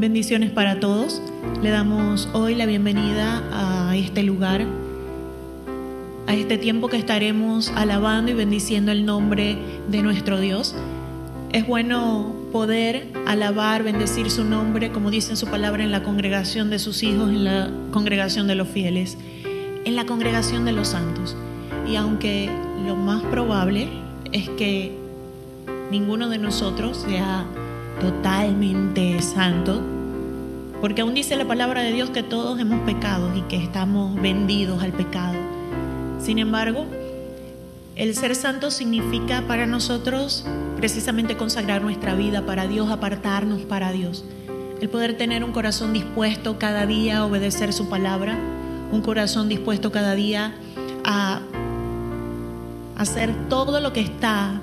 Bendiciones para todos. Le damos hoy la bienvenida a este lugar, a este tiempo que estaremos alabando y bendiciendo el nombre de nuestro Dios. Es bueno poder alabar, bendecir su nombre, como dice en su palabra, en la congregación de sus hijos, en la congregación de los fieles, en la congregación de los santos. Y aunque lo más probable es que ninguno de nosotros sea totalmente santo, porque aún dice la palabra de Dios que todos hemos pecado y que estamos vendidos al pecado. Sin embargo, el ser santo significa para nosotros precisamente consagrar nuestra vida para Dios, apartarnos para Dios. El poder tener un corazón dispuesto cada día a obedecer su palabra, un corazón dispuesto cada día a hacer todo lo que está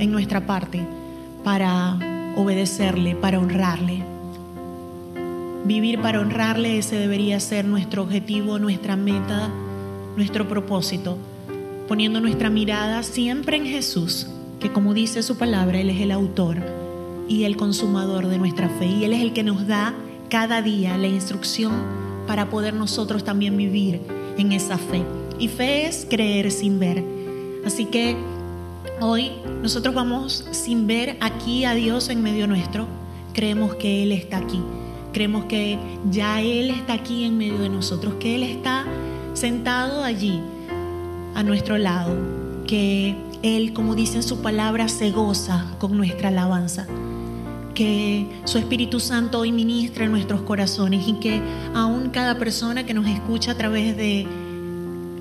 en nuestra parte para obedecerle, para honrarle. Vivir para honrarle, ese debería ser nuestro objetivo, nuestra meta, nuestro propósito, poniendo nuestra mirada siempre en Jesús, que como dice su palabra, Él es el autor y el consumador de nuestra fe, y Él es el que nos da cada día la instrucción para poder nosotros también vivir en esa fe. Y fe es creer sin ver. Así que Hoy nosotros vamos sin ver aquí a Dios en medio nuestro, creemos que Él está aquí, creemos que ya Él está aquí en medio de nosotros, que Él está sentado allí a nuestro lado, que Él, como dice en su palabra, se goza con nuestra alabanza, que su Espíritu Santo hoy ministra en nuestros corazones y que aún cada persona que nos escucha a través de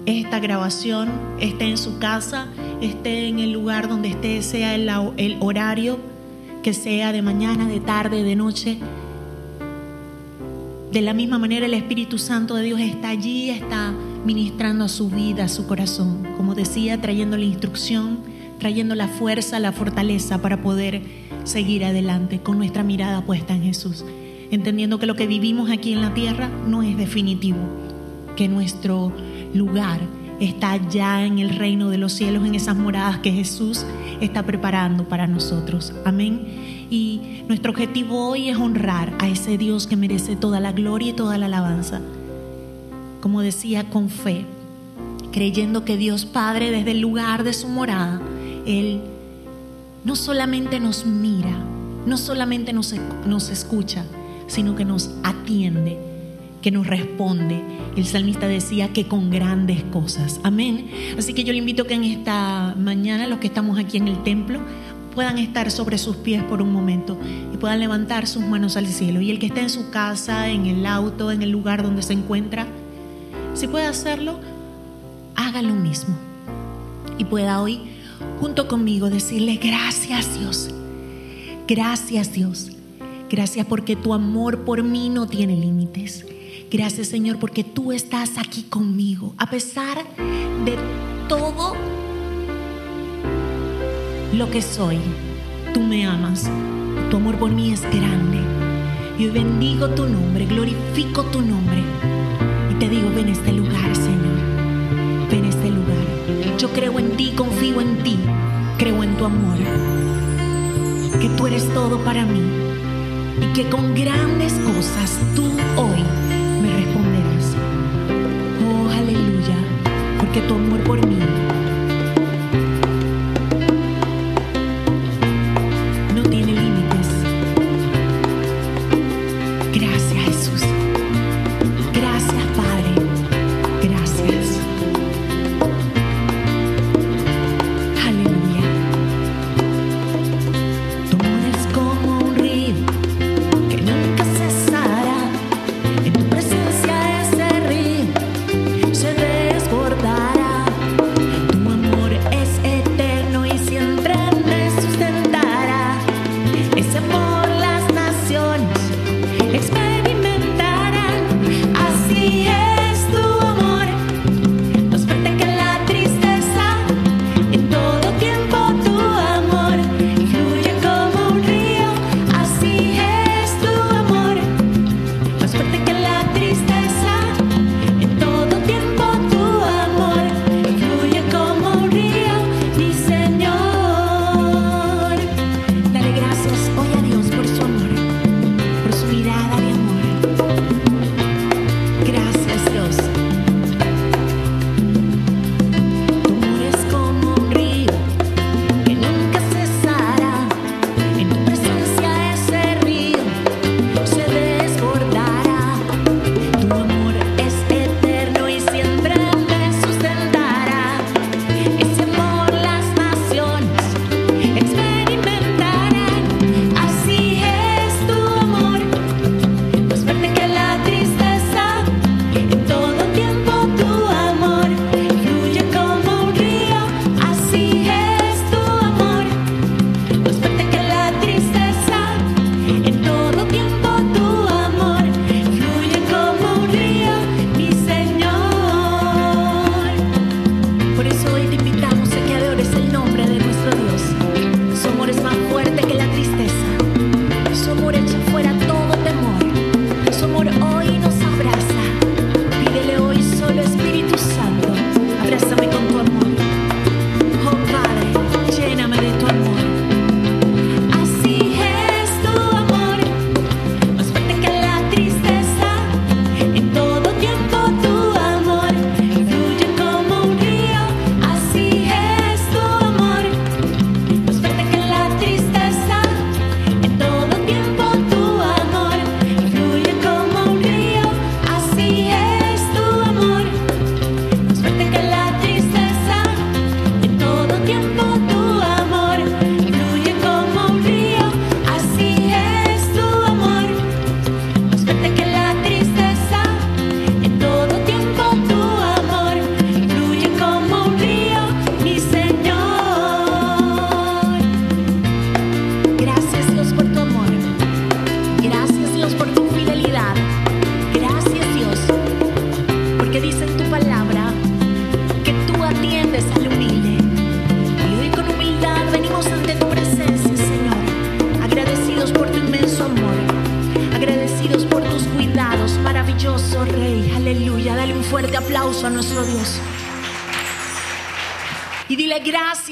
esta grabación esté en su casa, esté en el lugar donde esté, sea el, el horario, que sea de mañana, de tarde, de noche. De la misma manera el Espíritu Santo de Dios está allí, está ministrando a su vida, a su corazón. Como decía, trayendo la instrucción, trayendo la fuerza, la fortaleza para poder seguir adelante con nuestra mirada puesta en Jesús. Entendiendo que lo que vivimos aquí en la tierra no es definitivo, que nuestro lugar está ya en el reino de los cielos, en esas moradas que Jesús está preparando para nosotros. Amén. Y nuestro objetivo hoy es honrar a ese Dios que merece toda la gloria y toda la alabanza. Como decía, con fe, creyendo que Dios Padre desde el lugar de su morada, Él no solamente nos mira, no solamente nos, nos escucha, sino que nos atiende que nos responde. El salmista decía que con grandes cosas. Amén. Así que yo le invito que en esta mañana los que estamos aquí en el templo puedan estar sobre sus pies por un momento y puedan levantar sus manos al cielo. Y el que esté en su casa, en el auto, en el lugar donde se encuentra, si puede hacerlo, haga lo mismo. Y pueda hoy, junto conmigo, decirle gracias Dios. Gracias Dios. Gracias porque tu amor por mí no tiene límites. Gracias Señor porque tú estás aquí conmigo. A pesar de todo lo que soy, tú me amas. Tu amor por mí es grande. Yo bendigo tu nombre, glorifico tu nombre. Y te digo, ven a este lugar, Señor. Ven a este lugar. Yo creo en ti, confío en ti. Creo en tu amor. Que tú eres todo para mí. Y que con grandes cosas tú hoy me responderás. Oh, aleluya, porque tu amor por mí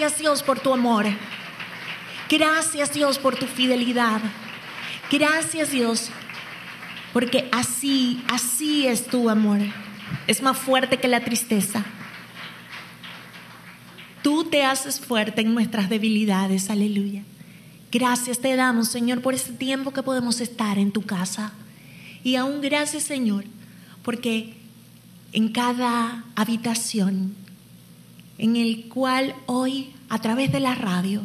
gracias Dios por tu amor. Gracias Dios por tu fidelidad. Gracias Dios porque así, así es tu amor. Es más fuerte que la tristeza. Tú te haces fuerte en nuestras debilidades, aleluya. Gracias te damos, Señor, por este tiempo que podemos estar en tu casa. Y aún gracias, Señor, porque en cada habitación en el cual hoy, a través de la radio,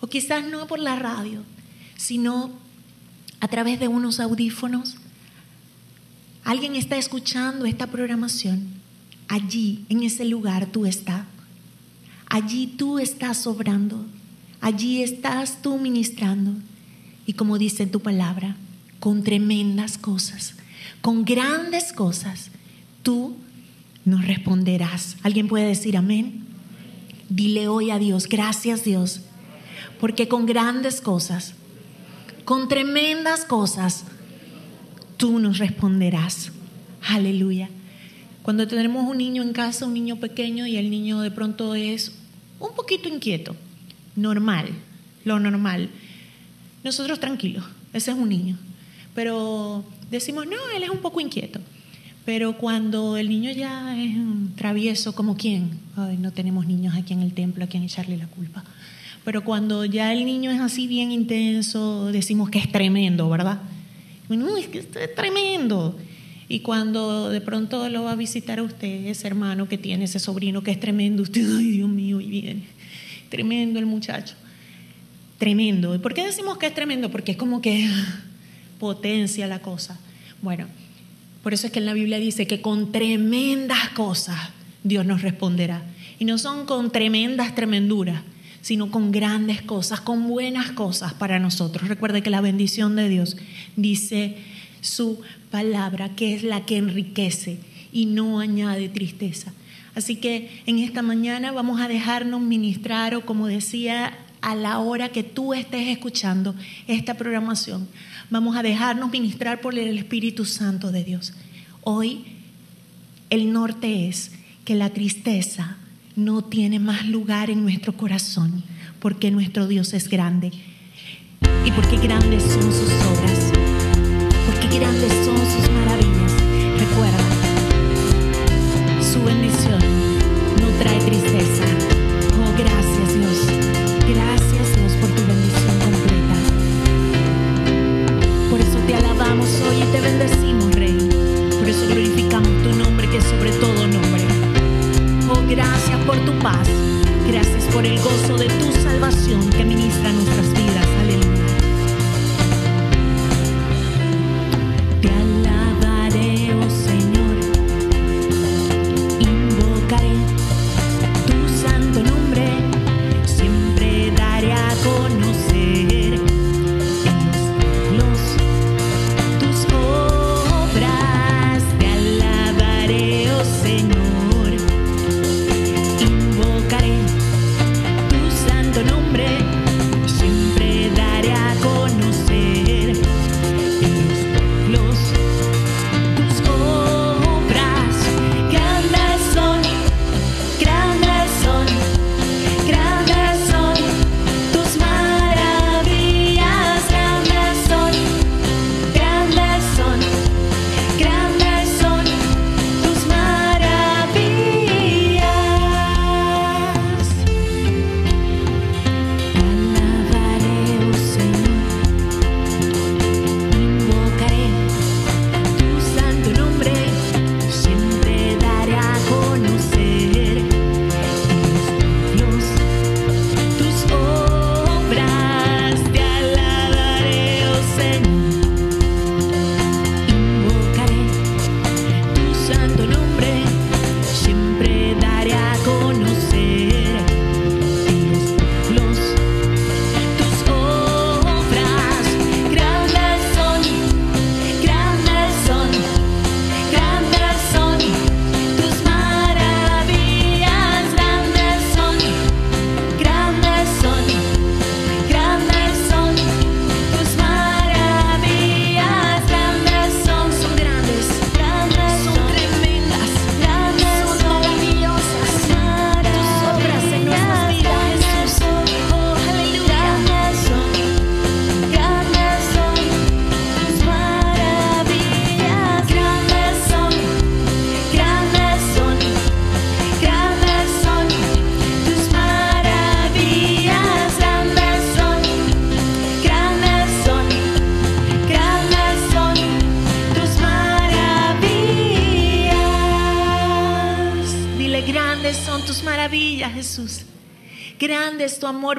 o quizás no por la radio, sino a través de unos audífonos, alguien está escuchando esta programación. Allí, en ese lugar, tú estás. Allí tú estás obrando. Allí estás tú ministrando. Y como dice tu palabra, con tremendas cosas, con grandes cosas, tú nos responderás. ¿Alguien puede decir amén? Dile hoy a Dios, gracias Dios, porque con grandes cosas, con tremendas cosas, tú nos responderás. Aleluya. Cuando tenemos un niño en casa, un niño pequeño, y el niño de pronto es un poquito inquieto, normal, lo normal. Nosotros tranquilos, ese es un niño. Pero decimos, no, él es un poco inquieto. Pero cuando el niño ya es travieso, como quién, Ay, no tenemos niños aquí en el templo a quien echarle la culpa. Pero cuando ya el niño es así bien intenso, decimos que es tremendo, ¿verdad? No, es que es tremendo. Y cuando de pronto lo va a visitar a usted, ese hermano que tiene, ese sobrino que es tremendo, usted, ay Dios mío, y viene. Tremendo el muchacho. Tremendo. ¿Y por qué decimos que es tremendo? Porque es como que potencia la cosa. Bueno, por eso es que en la Biblia dice que con tremendas cosas Dios nos responderá. Y no son con tremendas tremenduras, sino con grandes cosas, con buenas cosas para nosotros. Recuerde que la bendición de Dios dice su palabra, que es la que enriquece y no añade tristeza. Así que en esta mañana vamos a dejarnos ministrar o como decía, a la hora que tú estés escuchando esta programación, vamos a dejarnos ministrar por el Espíritu Santo de Dios. Hoy el norte es que la tristeza no tiene más lugar en nuestro corazón, porque nuestro Dios es grande y porque grandes son sus obras, porque grandes son sus maravillas. Recuerda, su bendición no trae tristeza. Por el gozo de tu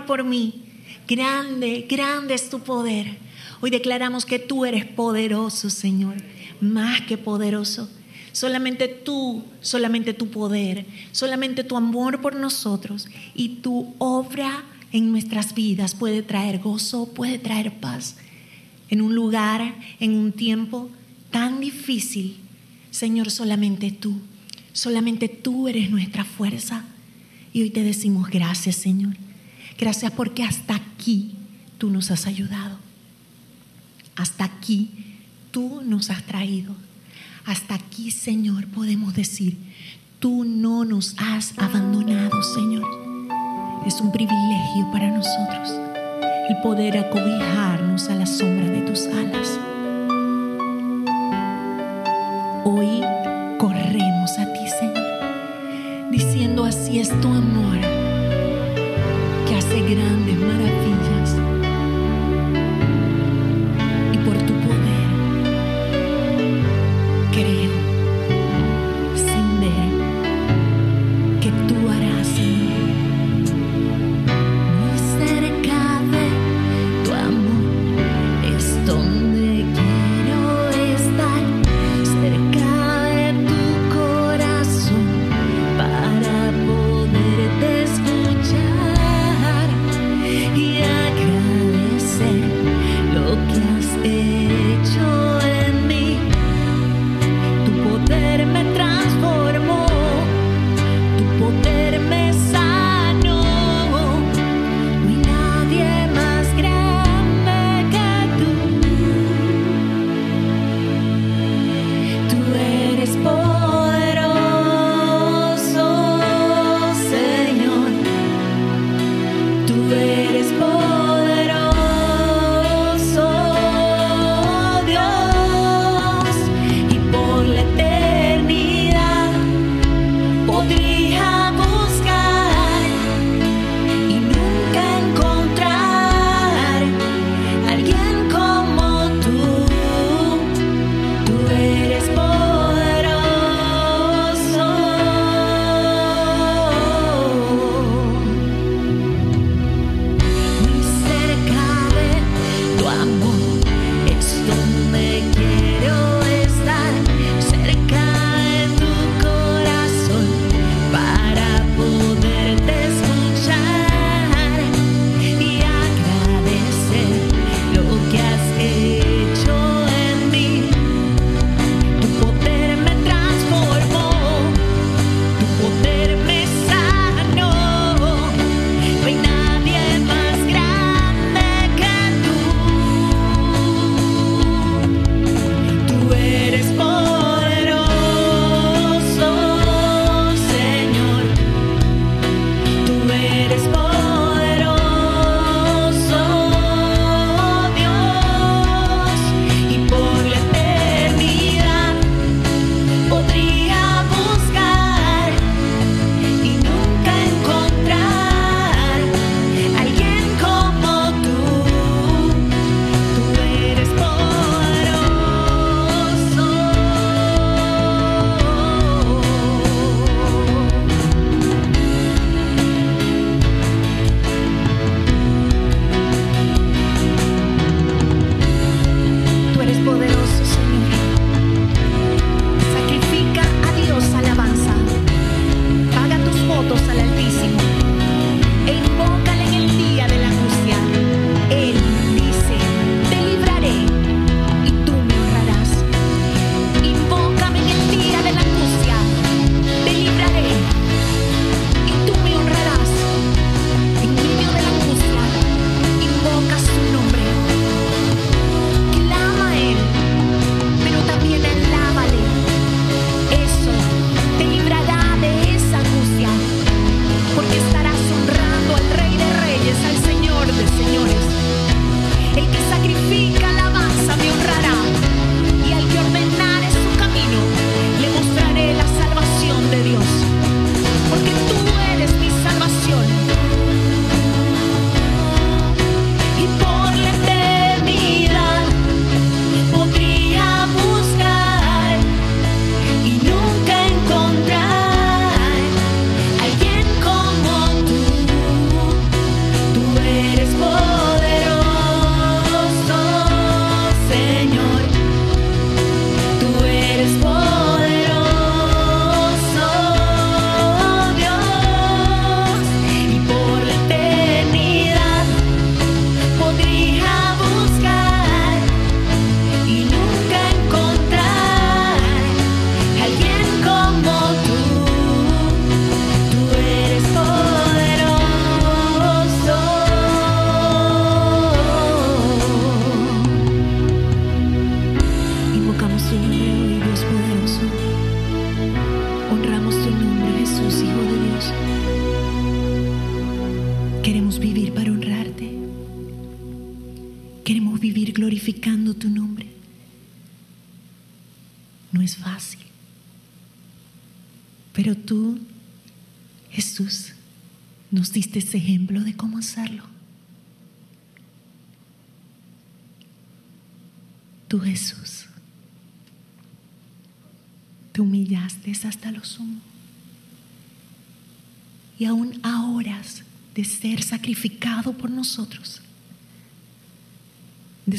por mí. Grande, grande es tu poder. Hoy declaramos que tú eres poderoso, Señor, más que poderoso. Solamente tú, solamente tu poder, solamente tu amor por nosotros y tu obra en nuestras vidas puede traer gozo, puede traer paz. En un lugar, en un tiempo tan difícil, Señor, solamente tú, solamente tú eres nuestra fuerza. Y hoy te decimos gracias, Señor. Gracias porque hasta aquí tú nos has ayudado. Hasta aquí tú nos has traído. Hasta aquí, Señor, podemos decir, tú no nos has abandonado, Señor. Es un privilegio para nosotros el poder acobijarnos a la sombra de tus alas. Hoy corremos a ti, Señor, diciendo así es tu amor hace grandes maravillas.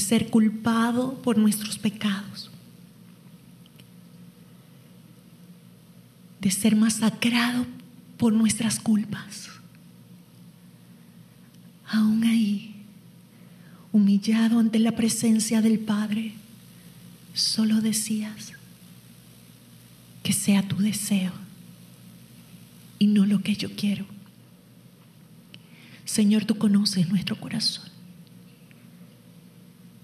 Ser culpado por nuestros pecados, de ser masacrado por nuestras culpas. Aún ahí, humillado ante la presencia del Padre, solo decías que sea tu deseo y no lo que yo quiero. Señor, tú conoces nuestro corazón.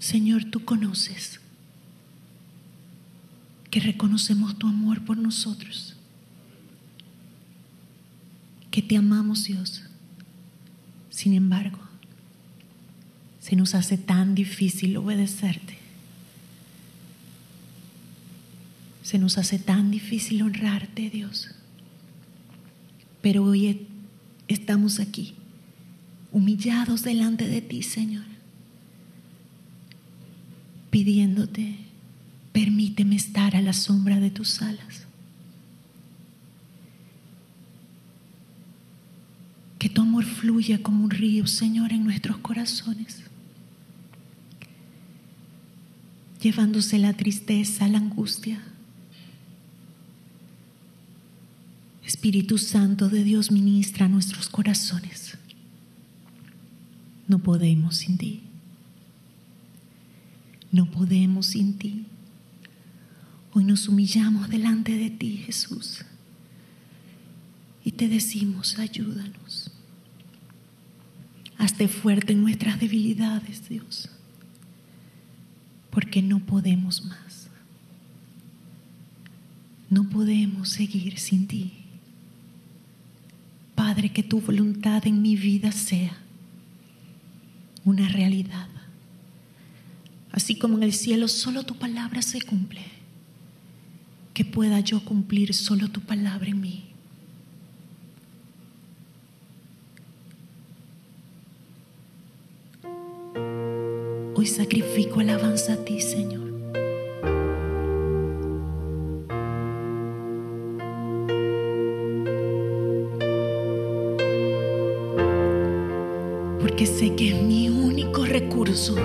Señor, tú conoces que reconocemos tu amor por nosotros, que te amamos Dios. Sin embargo, se nos hace tan difícil obedecerte. Se nos hace tan difícil honrarte, Dios. Pero hoy estamos aquí, humillados delante de ti, Señor pidiéndote, permíteme estar a la sombra de tus alas. Que tu amor fluya como un río, Señor, en nuestros corazones, llevándose la tristeza, la angustia. Espíritu Santo de Dios ministra nuestros corazones. No podemos sin ti. No podemos sin ti. Hoy nos humillamos delante de ti, Jesús, y te decimos, ayúdanos. Hazte fuerte en nuestras debilidades, Dios, porque no podemos más. No podemos seguir sin ti. Padre, que tu voluntad en mi vida sea una realidad así como en el cielo solo tu palabra se cumple, que pueda yo cumplir solo tu palabra en mí. Hoy sacrifico alabanza a ti, Señor. Porque sé que es mi único recurso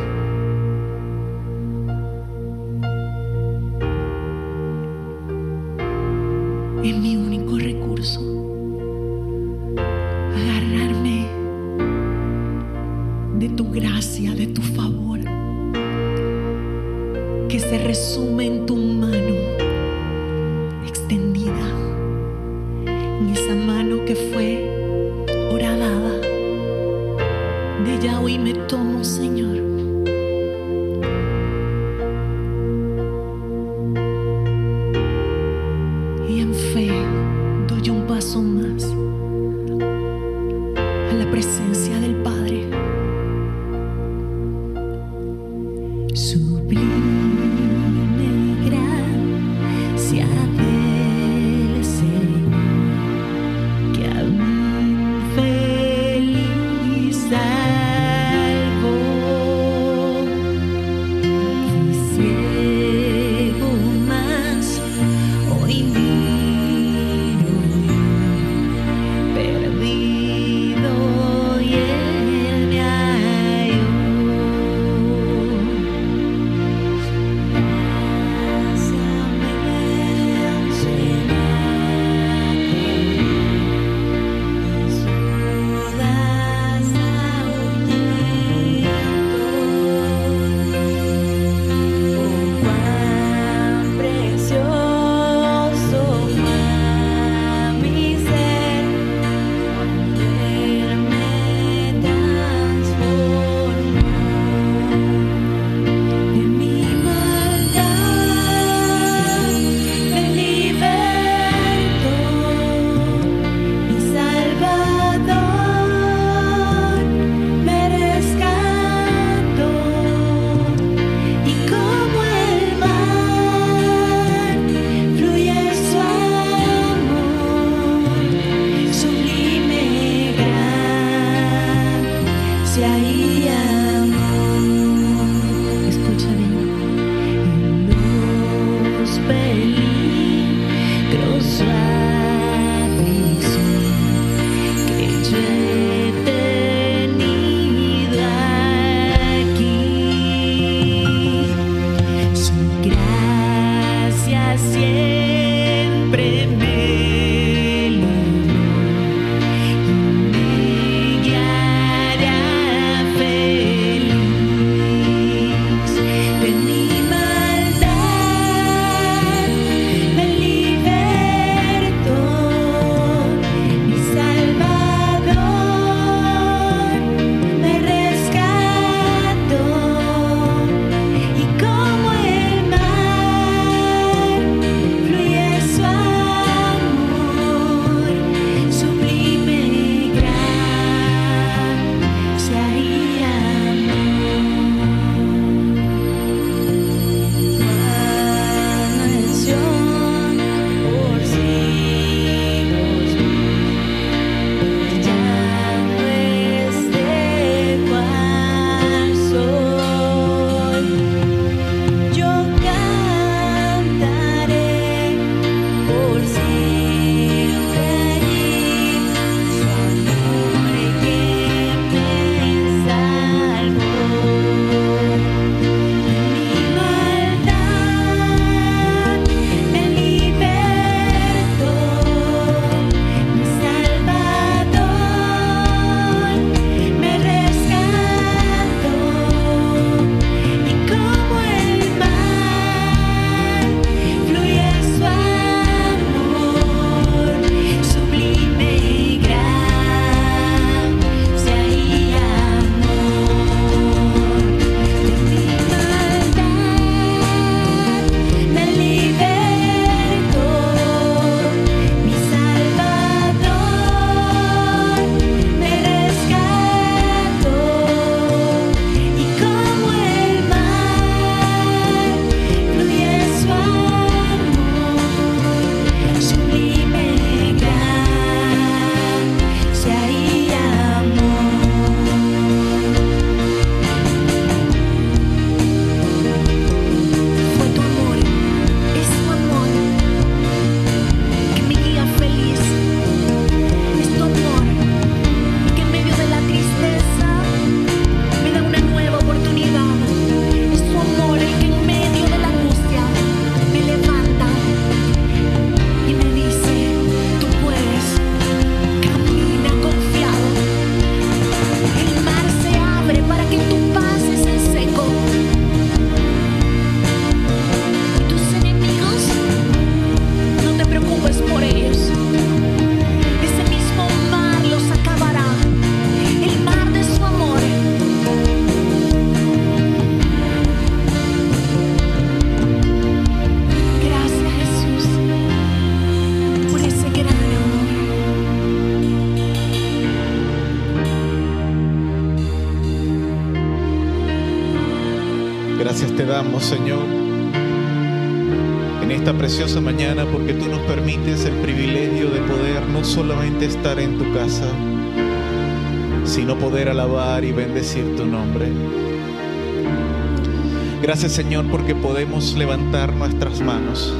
Señor porque podemos levantar nuestras manos.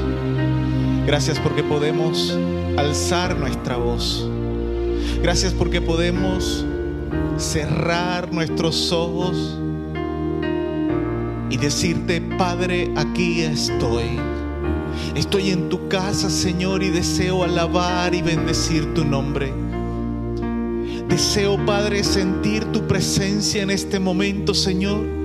Gracias porque podemos alzar nuestra voz. Gracias porque podemos cerrar nuestros ojos y decirte, Padre, aquí estoy. Estoy en tu casa, Señor, y deseo alabar y bendecir tu nombre. Deseo, Padre, sentir tu presencia en este momento, Señor,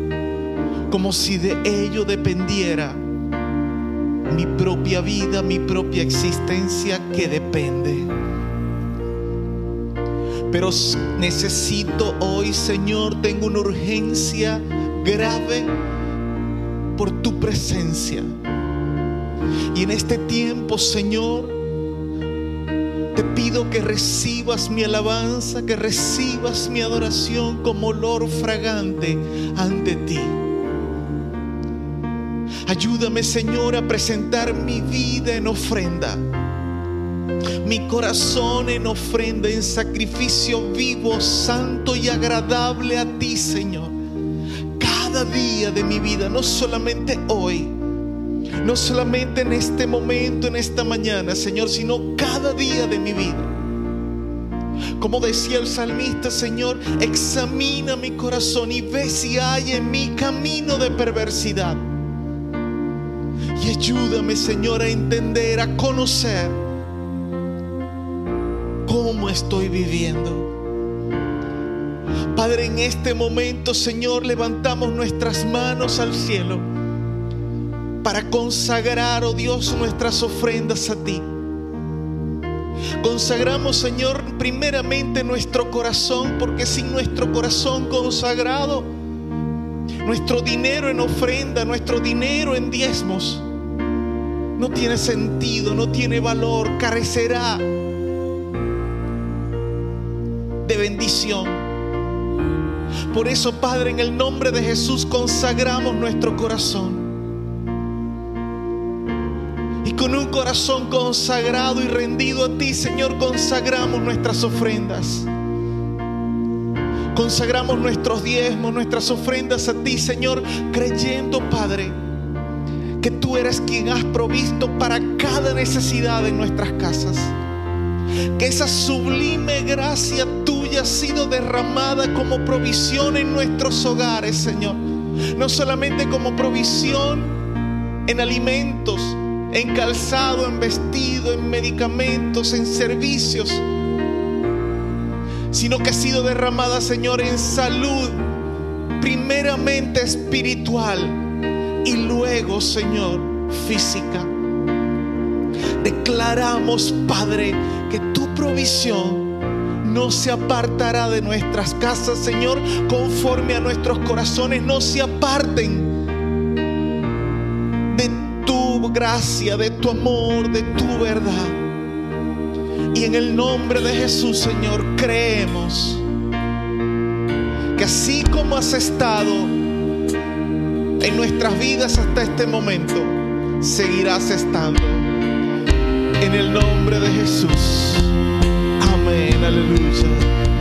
como si de ello dependiera mi propia vida, mi propia existencia que depende. Pero necesito hoy, Señor, tengo una urgencia grave por tu presencia. Y en este tiempo, Señor, te pido que recibas mi alabanza, que recibas mi adoración como olor fragante ante ti. Ayúdame, Señor, a presentar mi vida en ofrenda, mi corazón en ofrenda, en sacrificio vivo, santo y agradable a ti, Señor. Cada día de mi vida, no solamente hoy, no solamente en este momento, en esta mañana, Señor, sino cada día de mi vida. Como decía el salmista, Señor, examina mi corazón y ve si hay en mi camino de perversidad. Y ayúdame, Señor, a entender, a conocer cómo estoy viviendo. Padre, en este momento, Señor, levantamos nuestras manos al cielo para consagrar, oh Dios, nuestras ofrendas a ti. Consagramos, Señor, primeramente nuestro corazón, porque sin nuestro corazón consagrado, nuestro dinero en ofrenda, nuestro dinero en diezmos, no tiene sentido, no tiene valor, carecerá de bendición. Por eso, Padre, en el nombre de Jesús consagramos nuestro corazón. Y con un corazón consagrado y rendido a ti, Señor, consagramos nuestras ofrendas. Consagramos nuestros diezmos, nuestras ofrendas a ti, Señor, creyendo, Padre, que tú eres quien has provisto para cada necesidad en nuestras casas. Que esa sublime gracia tuya ha sido derramada como provisión en nuestros hogares, Señor. No solamente como provisión en alimentos, en calzado, en vestido, en medicamentos, en servicios, sino que ha sido derramada, Señor, en salud, primeramente espiritual y luego, Señor, física. Declaramos, Padre, que tu provisión no se apartará de nuestras casas, Señor, conforme a nuestros corazones, no se aparten de tu gracia, de tu amor, de tu verdad. Y en el nombre de Jesús, Señor, creemos que así como has estado en nuestras vidas hasta este momento, seguirás estando. En el nombre de Jesús. Amén, aleluya.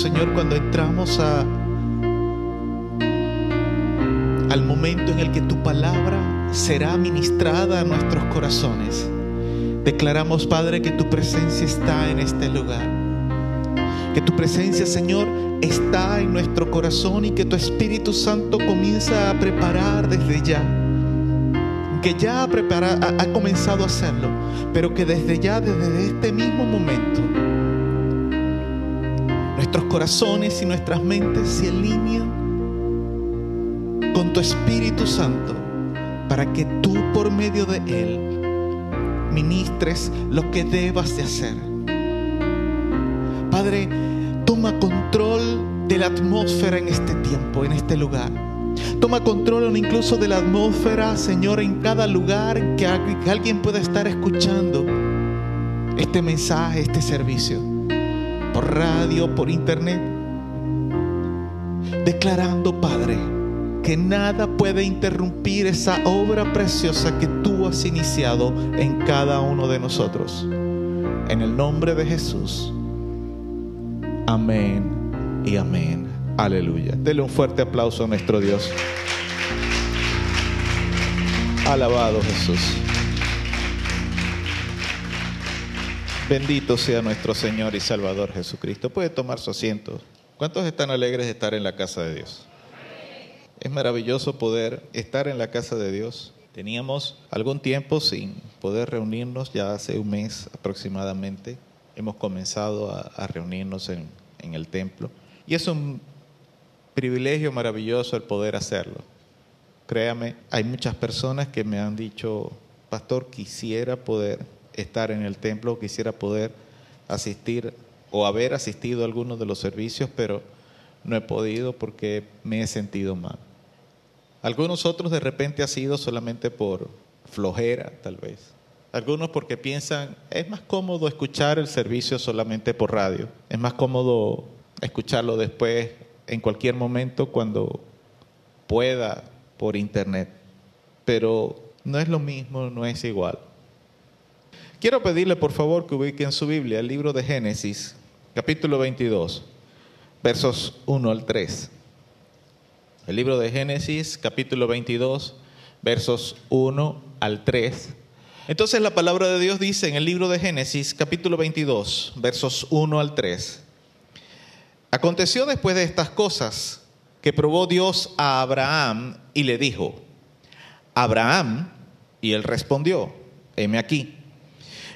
Señor, cuando entramos a al momento en el que tu palabra será ministrada a nuestros corazones. Declaramos, Padre, que tu presencia está en este lugar. Que tu presencia, Señor, está en nuestro corazón y que tu Espíritu Santo comienza a preparar desde ya. Que ya ha, prepara- ha- ha comenzado a hacerlo, pero que desde ya, desde este mismo momento, nuestros corazones y nuestras mentes se alinean con tu Espíritu Santo para que tú por medio de Él ministres lo que debas de hacer. Padre, toma control de la atmósfera en este tiempo, en este lugar. Toma control incluso de la atmósfera, Señor, en cada lugar que alguien pueda estar escuchando este mensaje, este servicio, radio, por internet, declarando, Padre, que nada puede interrumpir esa obra preciosa que tú has iniciado en cada uno de nosotros. En el nombre de Jesús. Amén y amén. Aleluya. Dele un fuerte aplauso a nuestro Dios. Alabado Jesús. Bendito sea nuestro Señor y Salvador Jesucristo. Puede tomar su asiento. ¿Cuántos están alegres de estar en la casa de Dios? Es maravilloso poder estar en la casa de Dios. Teníamos algún tiempo sin poder reunirnos, ya hace un mes aproximadamente. Hemos comenzado a, reunirnos en el templo. Y es un privilegio maravilloso el poder hacerlo. Créame, hay muchas personas que me han dicho, pastor, quisiera poder estar en el templo, quisiera poder asistir o haber asistido a algunos de los servicios, pero no he podido porque me he sentido mal. Algunos otros de repente ha sido solamente por flojera, tal vez. Algunos porque piensan, es más cómodo escuchar el servicio solamente por radio. Es más cómodo escucharlo después, en cualquier momento, cuando pueda, por internet. Pero no es lo mismo, no es igual. Quiero pedirle por favor que ubiquen su Biblia, el libro de Génesis, capítulo 22, versos 1 al 3. El libro de Génesis, capítulo 22, versos 1 al 3. Entonces la palabra de Dios dice en el libro de Génesis, capítulo 22, versos 1 al 3. Aconteció después de estas cosas que probó Dios a Abraham y le dijo, Abraham, y él respondió, heme aquí.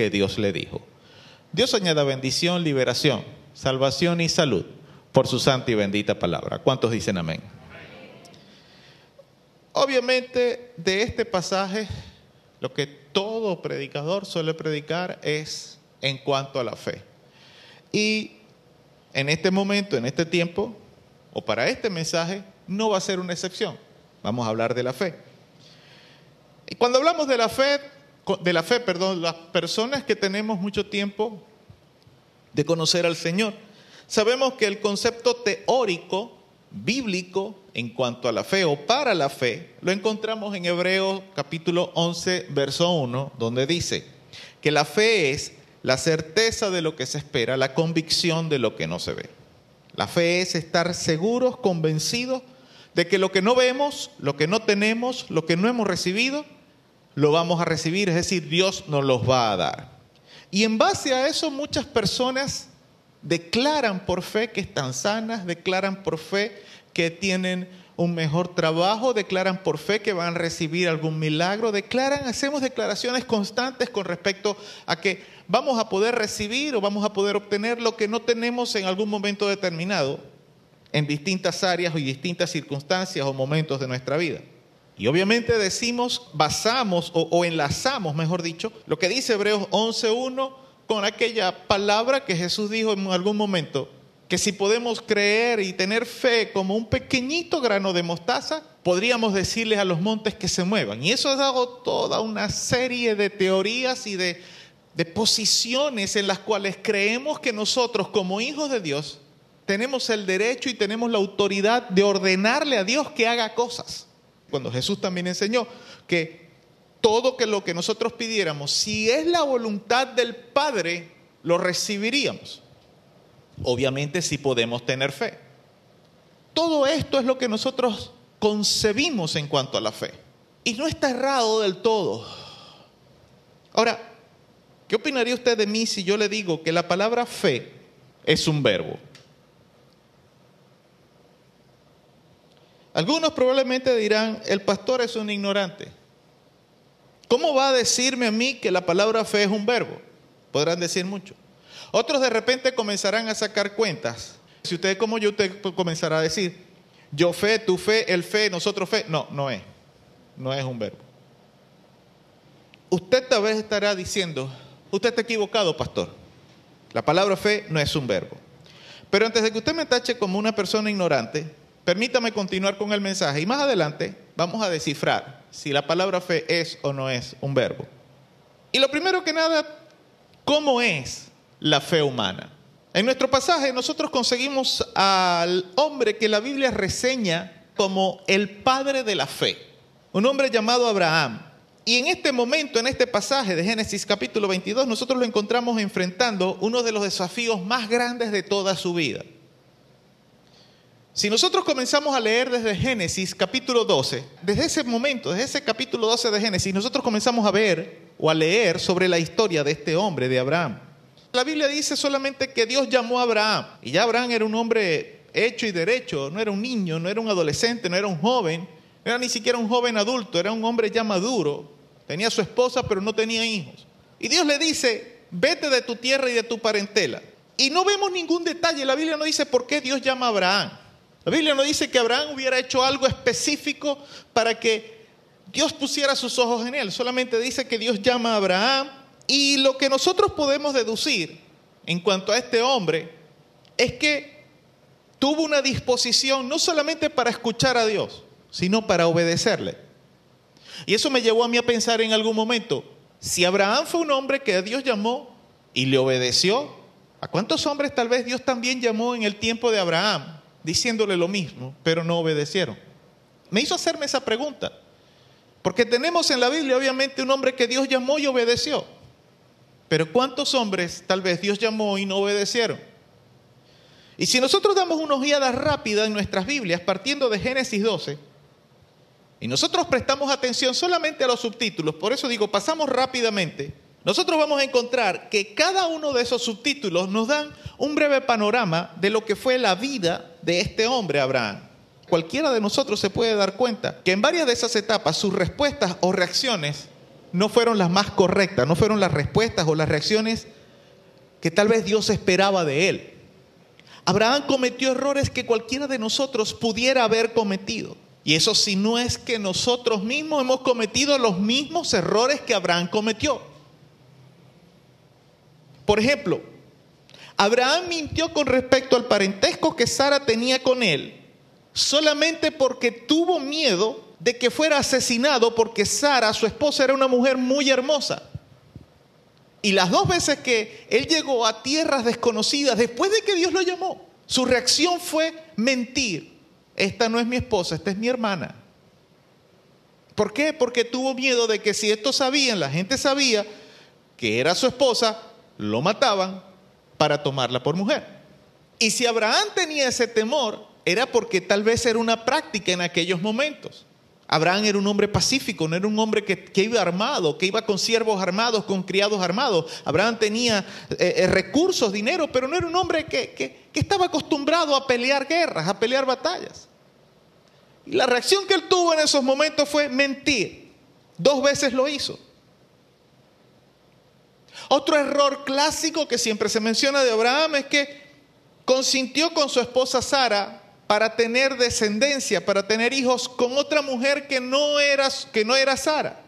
que Dios le dijo. Dios añada bendición, liberación, salvación y salud por su santa y bendita palabra. ¿Cuántos dicen amén? Obviamente de este pasaje lo que todo predicador suele predicar es en cuanto a la fe. Y en este momento, en este tiempo, o para este mensaje, no va a ser una excepción. Vamos a hablar de la fe. Y cuando hablamos de la fe, de la fe, perdón, las personas que tenemos mucho tiempo de conocer al Señor, sabemos que el concepto teórico, bíblico, en cuanto a la fe o para la fe, lo encontramos en Hebreos capítulo 11, verso 1, donde dice que la fe es la certeza de lo que se espera, la convicción de lo que no se ve. La fe es estar seguros, convencidos de que lo que no vemos, lo que no tenemos, lo que no hemos recibido, lo vamos a recibir, es decir, Dios nos los va a dar. Y en base a eso muchas personas declaran por fe que están sanas, declaran por fe que tienen un mejor trabajo, declaran por fe que van a recibir algún milagro, declaran, hacemos declaraciones constantes con respecto a que vamos a poder recibir o vamos a poder obtener lo que no tenemos en algún momento determinado en distintas áreas y distintas circunstancias o momentos de nuestra vida. Y obviamente decimos, basamos o, enlazamos, mejor dicho, lo que dice Hebreos 11.1 con aquella palabra que Jesús dijo en algún momento, que si podemos creer y tener fe como un pequeñito grano de mostaza, podríamos decirles a los montes que se muevan. Y eso ha dado toda una serie de teorías y de posiciones en las cuales creemos que nosotros como hijos de Dios tenemos el derecho y tenemos la autoridad de ordenarle a Dios que haga cosas. Cuando Jesús también enseñó que todo que lo que nosotros pidiéramos, si es la voluntad del Padre, lo recibiríamos. Obviamente si podemos tener fe. Todo esto es lo que nosotros concebimos en cuanto a la fe. Y no está errado del todo. Ahora, ¿qué opinaría usted de mí si yo le digo que la palabra fe es un verbo? Algunos probablemente dirán, el pastor es un ignorante. ¿Cómo va a decirme a mí que la palabra fe es un verbo? Podrán decir mucho. Otros de repente comenzarán a sacar cuentas. Si usted como yo, usted comenzará a decir, yo fe, tu fe, el fe, nosotros fe. No, no es. No es un verbo. Usted tal vez estará diciendo, usted está equivocado, pastor. La palabra fe no es un verbo. Pero antes de que usted me tache como una persona ignorante, permítame continuar con el mensaje y más adelante vamos a descifrar si la palabra fe es o no es un verbo. Y lo primero que nada, ¿cómo es la fe humana? En nuestro pasaje nosotros conseguimos al hombre que la Biblia reseña como el padre de la fe, un hombre llamado Abraham. Y en este momento, en este pasaje de Génesis capítulo 22, nosotros lo encontramos enfrentando uno de los desafíos más grandes de toda su vida. Si nosotros comenzamos a leer desde Génesis capítulo 12, desde ese momento, desde ese capítulo 12 de Génesis, nosotros comenzamos a ver o a leer sobre la historia de este hombre, de Abraham. La Biblia dice solamente que Dios llamó a Abraham, y ya Abraham era un hombre hecho y derecho, no era un niño, no era un adolescente, no era un joven, no era ni siquiera un joven adulto, era un hombre ya maduro, tenía su esposa pero no tenía hijos. Y Dios le dice, vete de tu tierra y de tu parentela. Y no vemos ningún detalle, la Biblia no dice por qué Dios llama a Abraham. La Biblia no dice que Abraham hubiera hecho algo específico para que Dios pusiera sus ojos en él. Solamente dice que Dios llama a Abraham. Y lo que nosotros podemos deducir en cuanto a este hombre es que tuvo una disposición no solamente para escuchar a Dios, sino para obedecerle. Y eso me llevó a mí a pensar en algún momento, si Abraham fue un hombre que Dios llamó y le obedeció, ¿a cuántos hombres tal vez Dios también llamó en el tiempo de Abraham? Diciéndole lo mismo, pero no obedecieron. Me hizo hacerme esa pregunta, porque tenemos en la Biblia obviamente un hombre que Dios llamó y obedeció, pero ¿cuántos hombres tal vez Dios llamó y no obedecieron? Y si nosotros damos una ojeada rápida en nuestras Biblias, partiendo de Génesis 12, y nosotros prestamos atención solamente a los subtítulos, por eso digo, pasamos rápidamente, nosotros vamos a encontrar que cada uno de esos subtítulos nos dan un breve panorama de lo que fue la vida de este hombre, Abraham. Cualquiera de nosotros se puede dar cuenta que en varias de esas etapas sus respuestas o reacciones no fueron las más correctas, no fueron las respuestas o las reacciones que tal vez Dios esperaba de él. Abraham cometió errores que cualquiera de nosotros pudiera haber cometido. Y eso si no es que nosotros mismos hemos cometido los mismos errores que Abraham cometió. Por ejemplo, Abraham mintió con respecto al parentesco que Sara tenía con él, solamente porque tuvo miedo de que fuera asesinado porque Sara, su esposa, era una mujer muy hermosa. Y las dos veces que él llegó a tierras desconocidas, después de que Dios lo llamó, su reacción fue mentir. Esta no es mi esposa, esta es mi hermana. ¿Por qué? Porque tuvo miedo de que si esto sabían, la gente sabía que era su esposa, lo mataban para tomarla por mujer. Y si Abraham tenía ese temor, era porque tal vez era una práctica en aquellos momentos. Abraham era un hombre pacífico, no era un hombre que, iba armado, que iba con siervos armados, con criados armados. Abraham tenía eh, eh, recursos, dinero, pero no era un hombre que, que, que estaba acostumbrado a pelear guerras, a pelear batallas. Y la reacción que él tuvo en esos momentos fue mentir. Dos veces lo hizo. Otro error clásico que siempre se menciona de Abraham es que consintió con su esposa Sara para tener descendencia, para tener hijos con otra mujer que no era, que no era Sara,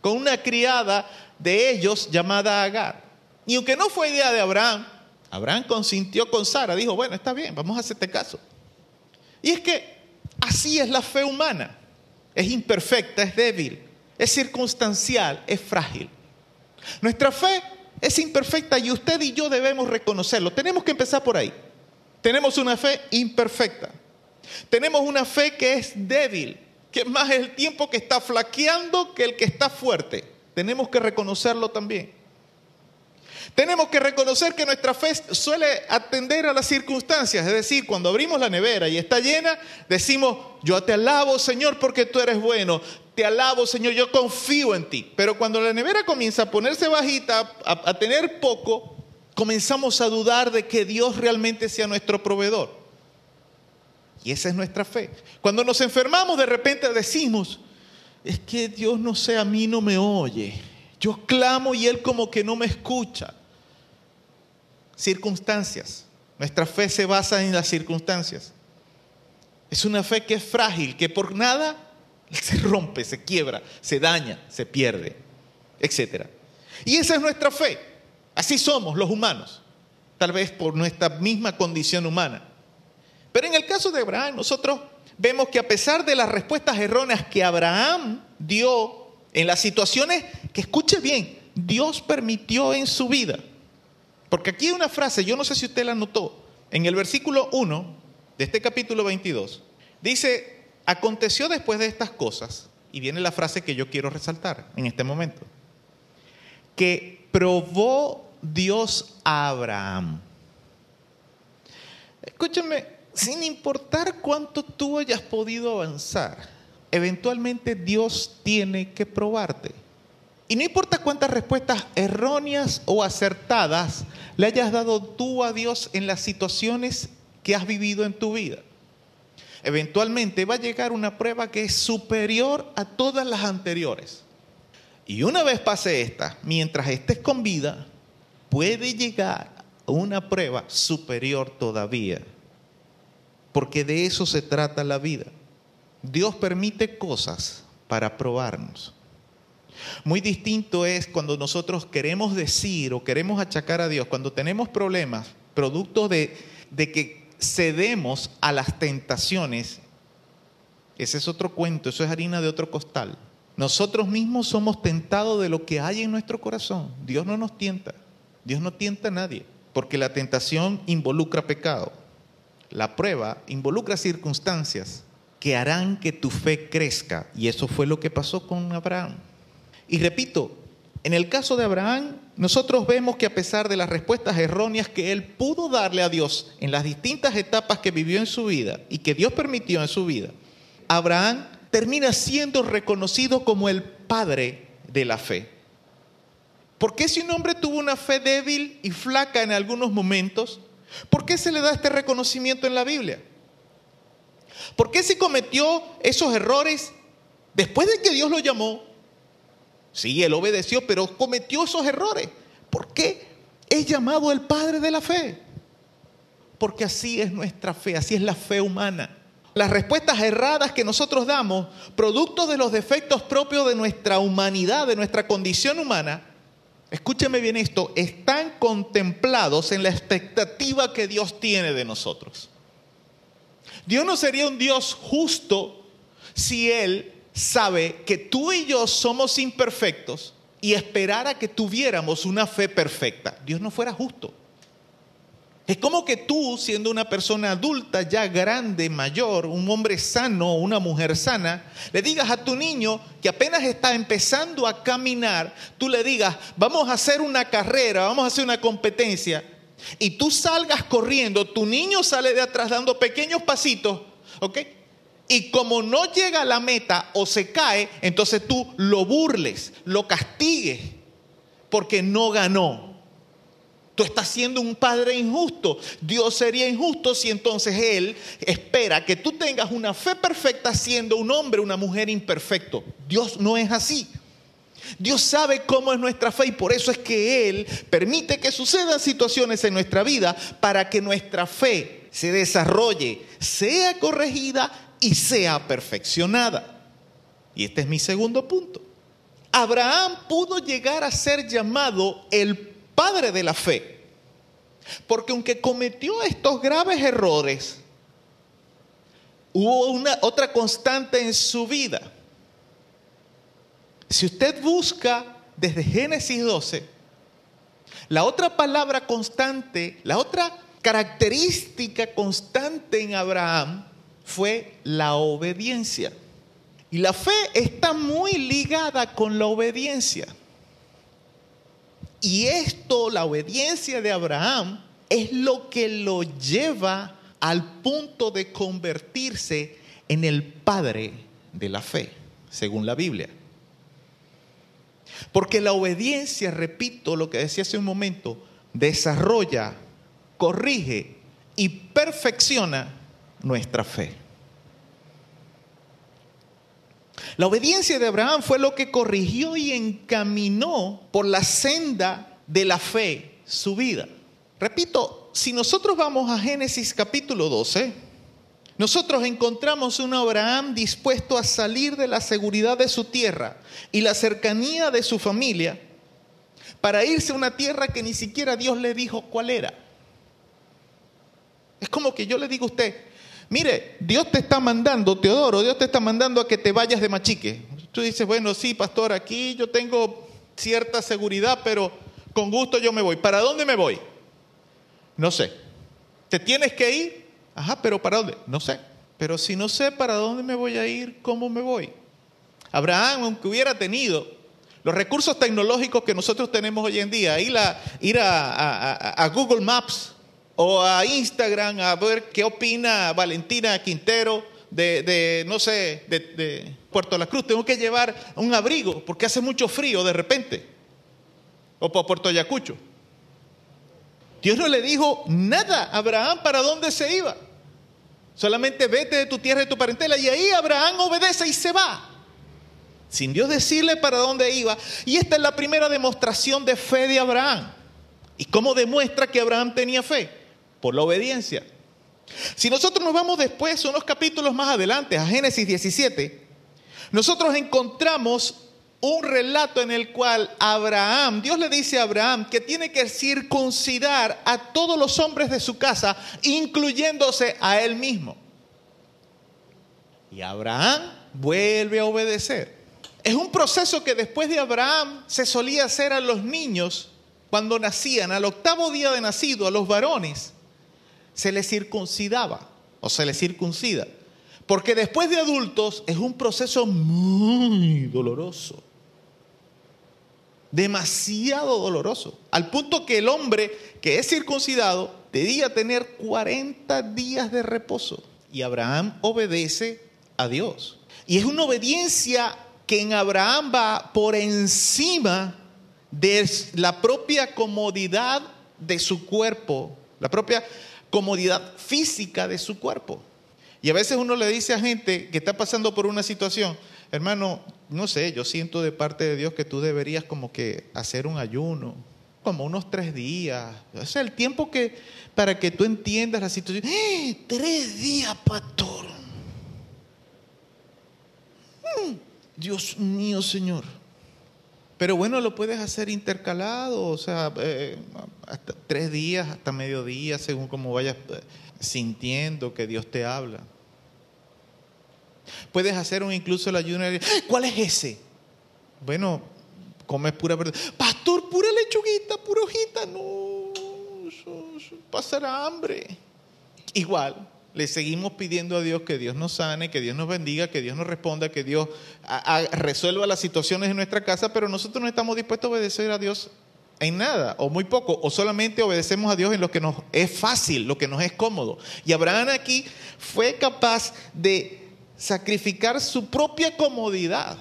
con una criada de ellos llamada Agar. Y aunque no fue idea de Abraham, Abraham consintió con Sara, dijo, bueno, está bien, vamos a hacerte caso. Y es que así es la fe humana. Es imperfecta, es débil, es circunstancial, es frágil. Nuestra fe es imperfecta y usted y yo debemos reconocerlo. Tenemos que empezar por ahí. Tenemos una fe imperfecta. Tenemos una fe que es débil, que más el tiempo que está flaqueando que el que está fuerte. Tenemos que reconocerlo también. Tenemos que reconocer que nuestra fe suele atender a las circunstancias, es decir, cuando abrimos la nevera y está llena, decimos, yo te alabo Señor porque tú eres bueno, te alabo Señor, yo confío en ti. Pero cuando la nevera comienza a ponerse bajita, a, tener poco, comenzamos a dudar de que Dios realmente sea nuestro proveedor. Y esa es nuestra fe. Cuando nos enfermamos, de repente decimos, es que Dios no sé, a mí no me oye. Yo clamo y Él como que no me escucha. Circunstancias. Nuestra fe se basa en las circunstancias. Es una fe que es frágil, que por nada se rompe, se quiebra, se daña, se pierde, etc. Y esa es nuestra fe. Así somos los humanos, tal vez por nuestra misma condición humana. Pero en el caso de Abraham, nosotros vemos que a pesar de las respuestas erróneas que Abraham dio en las situaciones que, escuche bien, Dios permitió en su vida. Porque aquí hay una frase, yo no sé si usted la notó, en el versículo 1 de este capítulo 22, dice, aconteció después de estas cosas, y viene la frase que yo quiero resaltar en este momento, que probó Dios a Abraham. Escúchame, sin importar cuánto tú hayas podido avanzar, eventualmente Dios tiene que probarte. Y no importa cuántas respuestas erróneas o acertadas le hayas dado tú a Dios en las situaciones que has vivido en tu vida. Eventualmente va a llegar una prueba que es superior a todas las anteriores. Y una vez pase esta, mientras estés con vida, puede llegar una prueba superior todavía. Porque de eso se trata la vida. Dios permite cosas para probarnos. Muy distinto es cuando nosotros queremos decir o queremos achacar a Dios, cuando tenemos problemas, producto de, que cedemos a las tentaciones. Ese es otro cuento, eso es harina de otro costal. Nosotros mismos somos tentados de lo que hay en nuestro corazón. Dios no nos tienta. Dios no tienta a nadie, porque la tentación involucra pecado. La prueba involucra circunstancias que harán que tu fe crezca. Y eso fue lo que pasó con Abraham. Y repito, en el caso de Abraham, nosotros vemos que a pesar de las respuestas erróneas que él pudo darle a Dios en las distintas etapas que vivió en su vida y que Dios permitió en su vida, Abraham termina siendo reconocido como el padre de la fe. ¿Por qué si un hombre tuvo una fe débil y flaca en algunos momentos, por qué se le da este reconocimiento en la Biblia? ¿Por qué si cometió esos errores después de que Dios lo llamó? Sí, él obedeció, pero cometió esos errores. ¿Por qué es llamado el padre de la fe? Porque así es nuestra fe, así es la fe humana. Las respuestas erradas que nosotros damos, producto de los defectos propios de nuestra humanidad, de nuestra condición humana, escúcheme bien esto, están contemplados en la expectativa que Dios tiene de nosotros. Dios no sería un Dios justo si Él sabe que tú y yo somos imperfectos y esperara que tuviéramos una fe perfecta. Dios no fuera justo. Es como que tú, siendo una persona adulta, ya grande, mayor, un hombre sano, una mujer sana, le digas a tu niño que apenas está empezando a caminar, tú le digas, vamos a hacer una carrera, vamos a hacer una competencia, y tú salgas corriendo, tu niño sale de atrás dando pequeños pasitos, ¿ok? Y como no llega a la meta o se cae, entonces tú lo burles, lo castigues, porque no ganó. Tú estás siendo un padre injusto. Dios sería injusto si entonces Él espera que tú tengas una fe perfecta siendo un hombre, una mujer imperfecto. Dios no es así. Dios sabe cómo es nuestra fe y por eso es que Él permite que sucedan situaciones en nuestra vida para que nuestra fe se desarrolle, sea corregida y sea perfeccionada. Y este es mi segundo punto. Abraham pudo llegar a ser llamado el padre de la fe, porque aunque cometió estos graves errores, hubo una otra constante en su vida. Si usted busca desde Génesis 12, la otra palabra constante, la otra característica constante en Abraham fue la obediencia. Y la fe está muy ligada con la obediencia. Y esto, la obediencia de Abraham, es lo que lo lleva al punto de convertirse en el padre de la fe, según la Biblia. Porque la obediencia, repito lo que decía hace un momento, desarrolla, corrige y perfecciona nuestra fe. La obediencia de Abraham fue lo que corrigió y encaminó por la senda de la fe su vida. Repito, si nosotros vamos a Génesis capítulo 12, nosotros encontramos un Abraham dispuesto a salir de la seguridad de su tierra y la cercanía de su familia para irse a una tierra que ni siquiera Dios le dijo cuál era. Es como que yo le digo a usted, mire, Dios te está mandando, Teodoro, Dios te está mandando a que te vayas de Machique. Tú dices, bueno, sí, pastor, aquí yo tengo cierta seguridad, pero con gusto yo me voy. ¿Para dónde me voy? No sé. ¿Te tienes que ir? Ajá, pero ¿para dónde? No sé. Pero si no sé para dónde me voy a ir, ¿cómo me voy? Abraham, aunque hubiera tenido los recursos tecnológicos que nosotros tenemos hoy en día, ir a, ir a, a- Google Maps o a Instagram a ver qué opina Valentina Quintero de, de, no sé, de, de Puerto La Cruz. Tengo que llevar un abrigo porque hace mucho frío de repente. O por Puerto Ayacucho. Dios no le dijo nada a Abraham para dónde se iba. Solamente vete de tu tierra y de tu parentela. Y ahí Abraham obedece y se va. Sin Dios decirle para dónde iba. Y esta es la primera demostración de fe de Abraham. ¿Y cómo demuestra que Abraham tenía fe? Por la obediencia. Si nosotros nos vamos después, unos capítulos más adelante, a Génesis 17, nosotros encontramos un relato en el cual Abraham, Dios le dice a Abraham que tiene que circuncidar a todos los hombres de su casa, incluyéndose a él mismo. Y Abraham vuelve a obedecer. Es un proceso que después de Abraham se solía hacer a los niños cuando nacían, al octavo día de nacido, a los varones, se les circuncidaba o se les circuncida. Porque después de adultos es un proceso muy doloroso. Demasiado doloroso. Al punto que el hombre que es circuncidado debía tener 40 días de reposo. Y Abraham obedece a Dios. Y es una obediencia que en Abraham va por encima de la propia comodidad de su cuerpo, la propia comodidad física de su cuerpo. Y a veces uno le dice a gente que está pasando por una situación, hermano, no sé, yo siento de parte de Dios que tú deberías como que hacer un ayuno, como unos tres días, o sea, el tiempo que para que tú entiendas la situación. ¡Eh! Tres días, pastor. Mm, Dios mío, Señor. Pero bueno, lo puedes hacer intercalado, o sea, eh, hasta tres días, hasta mediodía, según como vayas eh, sintiendo que Dios te habla. Puedes hacer un incluso el ayuno. ¿Cuál es ese? Bueno, comes pura verdura. Pastor, pura lechuguita, pura hojita. No, pasará hambre. Igual, le seguimos pidiendo a Dios que Dios nos sane, que Dios nos bendiga, que Dios nos responda, que Dios resuelva las situaciones en nuestra casa, pero nosotros no estamos dispuestos a obedecer a Dios en nada, o muy poco, o solamente obedecemos a Dios en lo que nos es fácil, lo que nos es cómodo. Y Abraham aquí fue capaz de sacrificar su propia comodidad.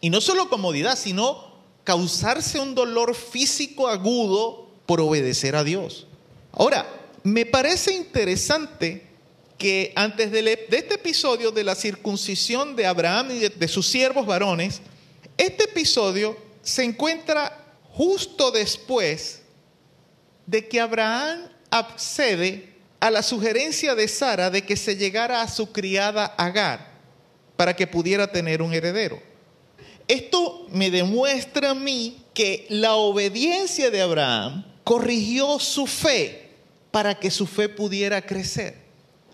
Y no solo comodidad, sino causarse un dolor físico agudo por obedecer a Dios. Ahora, me parece interesante que antes de, este episodio de la circuncisión de Abraham y de, de sus siervos varones, este episodio se encuentra justo después de que Abraham accede a la sugerencia de Sara de que se llegara a su criada Agar para que pudiera tener un heredero. Esto me demuestra a mí que la obediencia de Abraham corrigió su fe para que su fe pudiera crecer.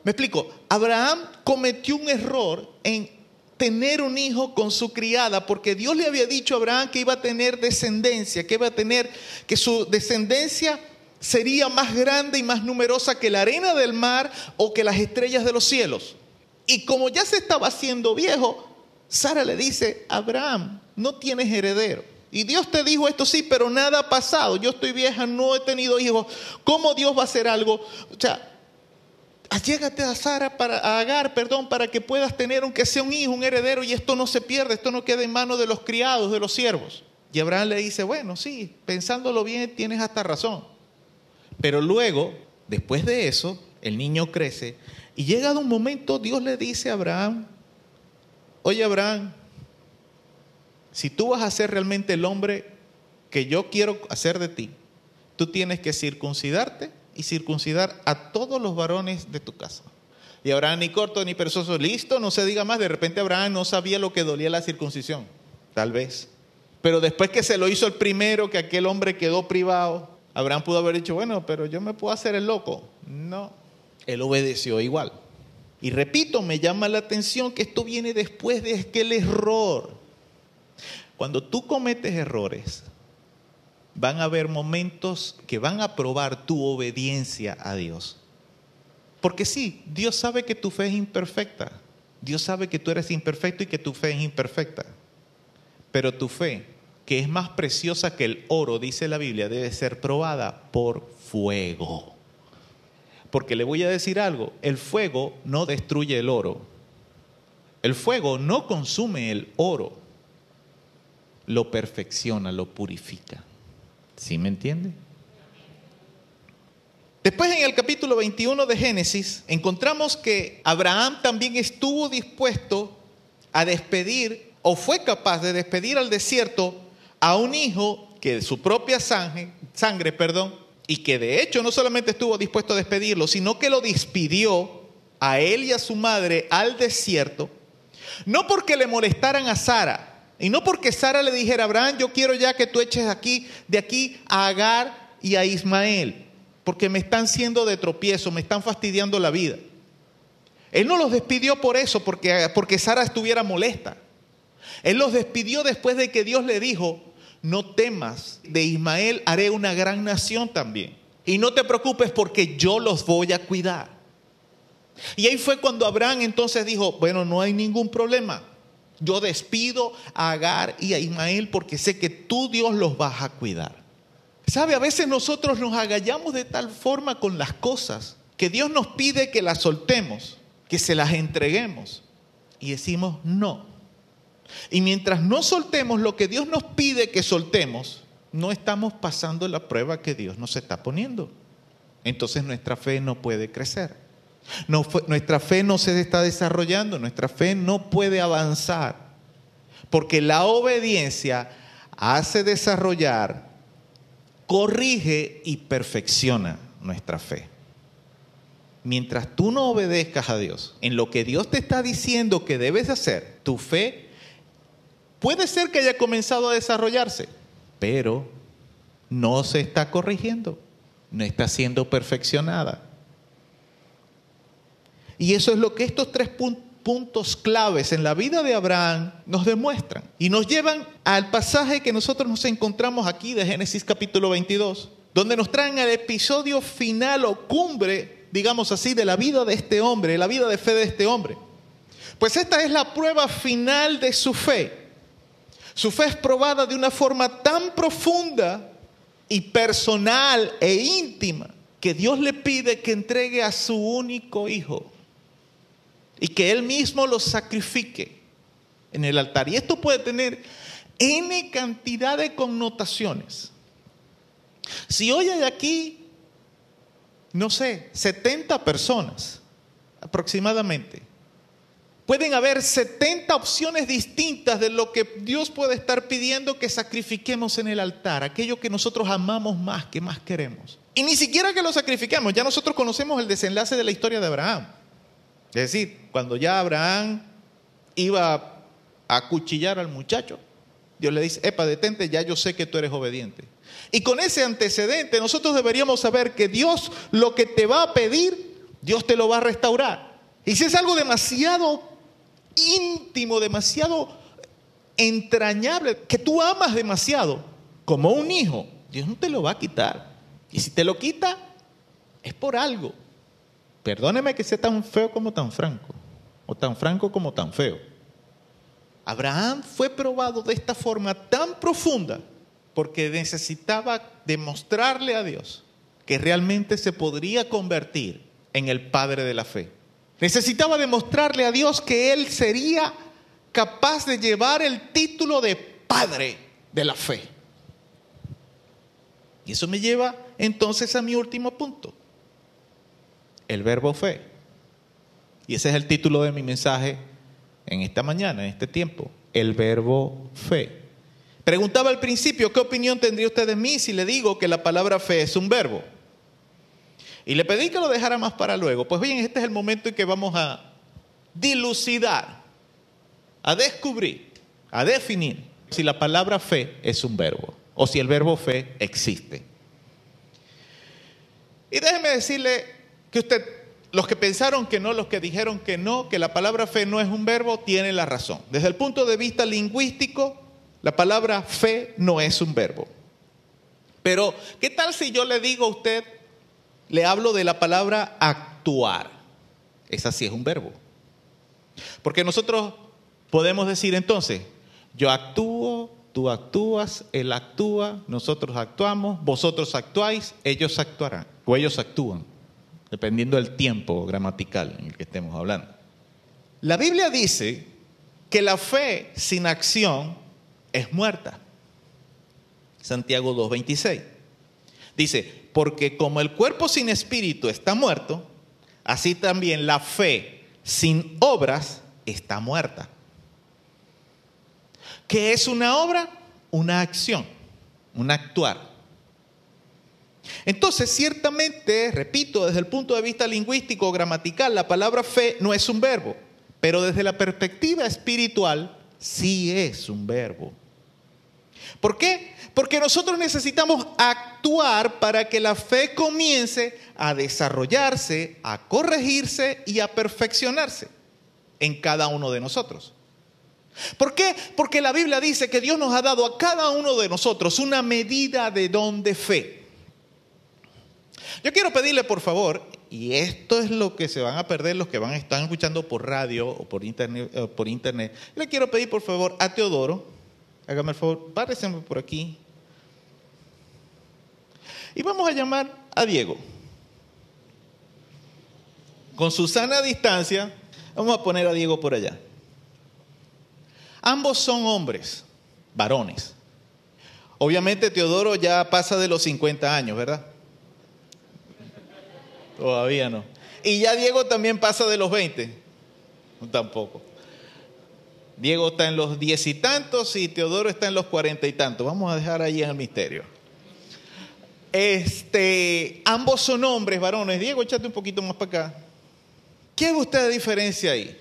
Me explico, Abraham cometió un error en tener un hijo con su criada porque Dios le había dicho a Abraham que iba a tener descendencia, que iba a tener que su descendencia sería más grande y más numerosa que la arena del mar o que las estrellas de los cielos. Y como ya se estaba haciendo viejo, Sara le dice, Abraham, no tienes heredero. Y Dios te dijo esto sí, pero nada ha pasado. Yo estoy vieja, no he tenido hijos. ¿Cómo Dios va a hacer algo? O sea, allégate a Sara para a Agar, perdón, para que puedas tener aunque sea un hijo, un heredero y esto no se pierda, esto no quede en manos de los criados, de los siervos. Y Abraham le dice, bueno, sí, pensándolo bien, tienes hasta razón. Pero luego, después de eso, el niño crece y llegado un momento Dios le dice a Abraham, oye Abraham, si tú vas a ser realmente el hombre que yo quiero hacer de ti, tú tienes que circuncidarte y circuncidar a todos los varones de tu casa. Y Abraham ni corto ni perezoso, listo, no se diga más, de repente Abraham no sabía lo que dolía la circuncisión, tal vez. Pero después que se lo hizo el primero, que aquel hombre quedó privado, Abraham pudo haber dicho, bueno, pero yo me puedo hacer el loco. No, él obedeció igual. Y repito, me llama la atención que esto viene después de aquel error. Cuando tú cometes errores, van a haber momentos que van a probar tu obediencia a Dios. Porque sí, Dios sabe que tu fe es imperfecta. Dios sabe que tú eres imperfecto y que tu fe es imperfecta. Pero tu fe, que es más preciosa que el oro, dice la Biblia, debe ser probada por fuego. Porque le voy a decir algo, el fuego no destruye el oro. El fuego no consume el oro. Lo perfecciona, lo purifica. ¿Sí me entiende? Después en el capítulo 21 de Génesis encontramos que Abraham también estuvo dispuesto a despedir o fue capaz de despedir al desierto a un hijo que de su propia sangre, sangre, perdón, y que de hecho no solamente estuvo dispuesto a despedirlo, sino que lo despidió a él y a su madre al desierto, no porque le molestaran a Sara, y no porque Sara le dijera, Abraham, yo quiero ya que tú eches aquí, de aquí a Agar y a Ismael, porque me están siendo de tropiezo, me están fastidiando la vida. Él no los despidió por eso, porque, porque Sara estuviera molesta. Él los despidió después de que Dios le dijo, no temas, de Ismael haré una gran nación también. Y no te preocupes porque yo los voy a cuidar. Y ahí fue cuando Abraham entonces dijo, bueno, no hay ningún problema. Yo despido a Agar y a Ismael porque sé que tú Dios los vas a cuidar. ¿Sabe? A veces nosotros nos agallamos de tal forma con las cosas que Dios nos pide que las soltemos, que se las entreguemos. Y decimos no. Y mientras no soltemos lo que Dios nos pide que soltemos, no estamos pasando la prueba que Dios nos está poniendo. Entonces nuestra fe no puede crecer. No, nuestra fe no se está desarrollando, nuestra fe no puede avanzar, porque la obediencia hace desarrollar, corrige y perfecciona nuestra fe. Mientras tú no obedezcas a Dios en lo que Dios te está diciendo que debes hacer, tu fe puede ser que haya comenzado a desarrollarse, pero no se está corrigiendo, no está siendo perfeccionada. Y eso es lo que estos tres puntos claves en la vida de Abraham nos demuestran. Y nos llevan al pasaje que nosotros nos encontramos aquí de Génesis capítulo 22, donde nos traen el episodio final o cumbre, digamos así, de la vida de este hombre, la vida de fe de este hombre. Pues esta es la prueba final de su fe. Su fe es probada de una forma tan profunda y personal e íntima que Dios le pide que entregue a su único hijo y que Él mismo lo sacrifique en el altar. Y esto puede tener N cantidad de connotaciones. Si hoy hay aquí, no sé, 70 personas aproximadamente, pueden haber 70 opciones distintas de lo que Dios puede estar pidiendo que sacrifiquemos en el altar, aquello que nosotros amamos más, que más queremos. Y ni siquiera que lo sacrifiquemos, ya nosotros conocemos el desenlace de la historia de Abraham. Es decir, cuando ya Abraham iba a acuchillar al muchacho, Dios le dice, epa, detente, ya yo sé que tú eres obediente. Y con ese antecedente nosotros deberíamos saber que Dios lo que te va a pedir, Dios te lo va a restaurar. Y si es algo demasiado íntimo, demasiado entrañable, que tú amas demasiado, como un hijo, Dios no te lo va a quitar. Y si te lo quita, es por algo. Perdóneme que sea tan feo como tan franco, o tan franco como tan feo. Abraham fue probado de esta forma tan profunda porque necesitaba demostrarle a Dios que realmente se podría convertir en el padre de la fe. Necesitaba demostrarle a Dios que él sería capaz de llevar el título de padre de la fe. Y eso me lleva entonces a mi último punto, el verbo fe. Y ese es el título de mi mensaje en esta mañana, en este tiempo, el verbo fe. Preguntaba al principio, ¿qué opinión tendría usted de mí si le digo que la palabra fe es un verbo? Y le pedí que lo dejara más para luego. Pues bien, este es el momento en que vamos a dilucidar, a descubrir, a definir si la palabra fe es un verbo o si el verbo fe existe. Y déjeme decirle que usted, los que pensaron que no, los que dijeron que no, que la palabra fe no es un verbo, tienen la razón. Desde el punto de vista lingüístico, la palabra fe no es un verbo. Pero, ¿qué tal si yo le digo a usted, le hablo de la palabra actuar? Esa sí es un verbo. Porque nosotros podemos decir entonces, yo actúo, tú actúas, él actúa, nosotros actuamos, vosotros actuáis, ellos actuarán, o ellos actúan, dependiendo del tiempo gramatical en el que estemos hablando. La Biblia dice que la fe sin acción es muerta. Santiago 2.26. Dice, porque como el cuerpo sin espíritu está muerto, así también la fe sin obras está muerta. ¿Qué es una obra? Una acción, un actuar. Entonces, ciertamente, repito, desde el punto de vista lingüístico o gramatical, la palabra fe no es un verbo, pero desde la perspectiva espiritual sí es un verbo. ¿Por qué? Porque nosotros necesitamos actuar para que la fe comience a desarrollarse, a corregirse y a perfeccionarse en cada uno de nosotros. ¿Por qué? Porque la Biblia dice que Dios nos ha dado a cada uno de nosotros una medida de don de fe. Yo quiero pedirle, por favor, y esto es lo que se van a perder los que van a estar escuchando por radio o por internet, eh, por internet. Le quiero pedir, por favor, a Teodoro, hágame el favor, párese por aquí. Y vamos a llamar a Diego. Con su sana distancia, vamos a poner a Diego por allá. Ambos son hombres, varones. Obviamente Teodoro ya pasa de los 50 años, ¿verdad? Todavía no. Y ya Diego también pasa de los 20. Tampoco. Diego está en los diez y tantos y Teodoro está en los cuarenta y tantos. Vamos a dejar ahí el misterio. Este, ambos son hombres, varones. Diego, échate un poquito más para acá. ¿Qué ve usted diferencia ahí?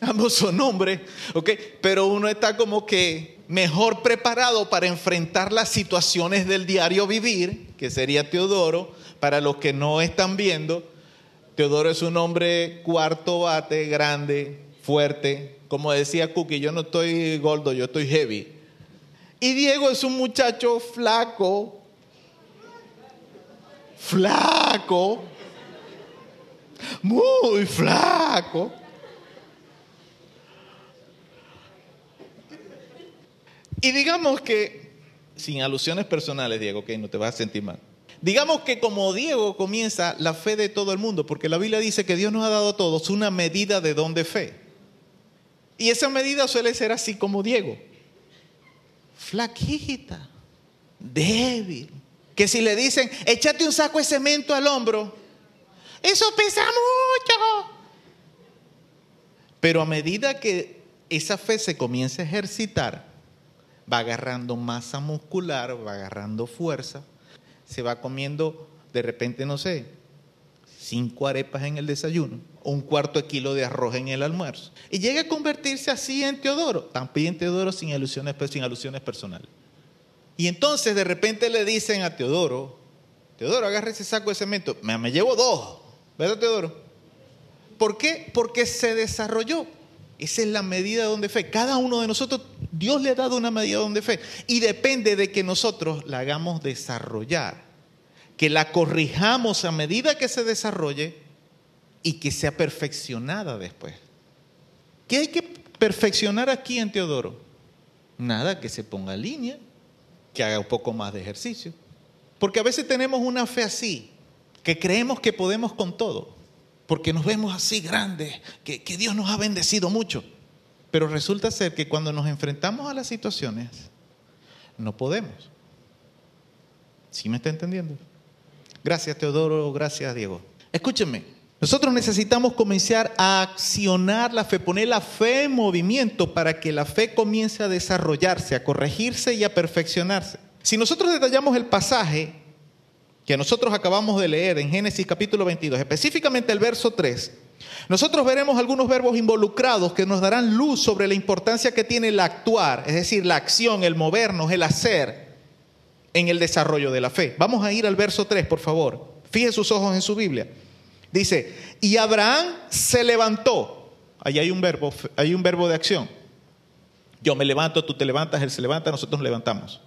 Ambos son hombres, ¿ok? Pero uno está como que mejor preparado para enfrentar las situaciones del diario vivir, que sería Teodoro. Para los que no están viendo, Teodoro es un hombre cuarto bate, grande, fuerte. Como decía Cookie, yo no estoy gordo, yo estoy heavy. Y Diego es un muchacho flaco, flaco, muy flaco. Y digamos que, sin alusiones personales, Diego, que no te vas a sentir mal. Digamos que como Diego comienza la fe de todo el mundo, porque la Biblia dice que Dios nos ha dado a todos una medida de don de fe. Y esa medida suele ser así como Diego. Flaquita, débil. Que si le dicen, échate un saco de cemento al hombro, eso pesa mucho. Pero a medida que esa fe se comienza a ejercitar, va agarrando masa muscular, va agarrando fuerza, se va comiendo de repente, no sé, cinco arepas en el desayuno, un cuarto de kilo de arroz en el almuerzo. Y llega a convertirse así en Teodoro. También Teodoro sin alusiones, sin alusiones personales. Y entonces de repente le dicen a Teodoro, Teodoro, agarre ese saco de cemento. Me, me llevo dos, ¿verdad Teodoro? ¿Por qué? Porque se desarrolló. Esa es la medida de fe. Cada uno de nosotros, Dios le ha dado una medida de fe. Y depende de que nosotros la hagamos desarrollar. Que la corrijamos a medida que se desarrolle y que sea perfeccionada después. ¿Qué hay que perfeccionar aquí en Teodoro? Nada, que se ponga en línea, que haga un poco más de ejercicio. Porque a veces tenemos una fe así, que creemos que podemos con todo porque nos vemos así grandes, que, que, Dios nos ha bendecido mucho. Pero resulta ser que cuando nos enfrentamos a las situaciones, no podemos. ¿Sí me está entendiendo? Gracias Teodoro, gracias Diego. Escúchenme, nosotros necesitamos comenzar a accionar la fe, poner la fe en movimiento para que la fe comience a desarrollarse, a corregirse y a perfeccionarse. Si nosotros detallamos el pasaje, que nosotros acabamos de leer en Génesis capítulo 22, específicamente el verso 3, nosotros veremos algunos verbos involucrados que nos darán luz sobre la importancia que tiene el actuar, es decir, la acción, el movernos, el hacer en el desarrollo de la fe. Vamos a ir al verso 3, por favor. Fije sus ojos en su Biblia. Dice, y Abraham se levantó. Ahí hay un verbo, hay un verbo de acción. Yo me levanto, tú te levantas, él se levanta, nosotros nos levantamos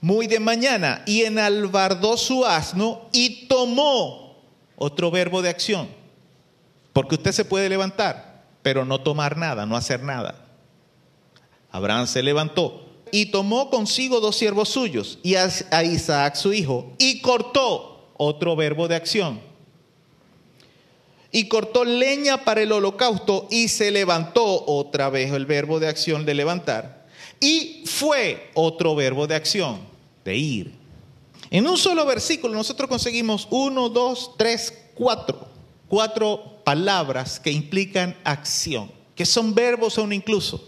muy de mañana y enalbardó su asno y tomó otro verbo de acción. Porque usted se puede levantar, pero no tomar nada, no hacer nada. Abraham se levantó y tomó consigo dos siervos suyos y a Isaac su hijo y cortó otro verbo de acción. Y cortó leña para el holocausto y se levantó otra vez el verbo de acción de levantar. Y fue otro verbo de acción, de ir. En un solo versículo nosotros conseguimos uno, dos, tres, cuatro. Cuatro palabras que implican acción, que son verbos o un incluso.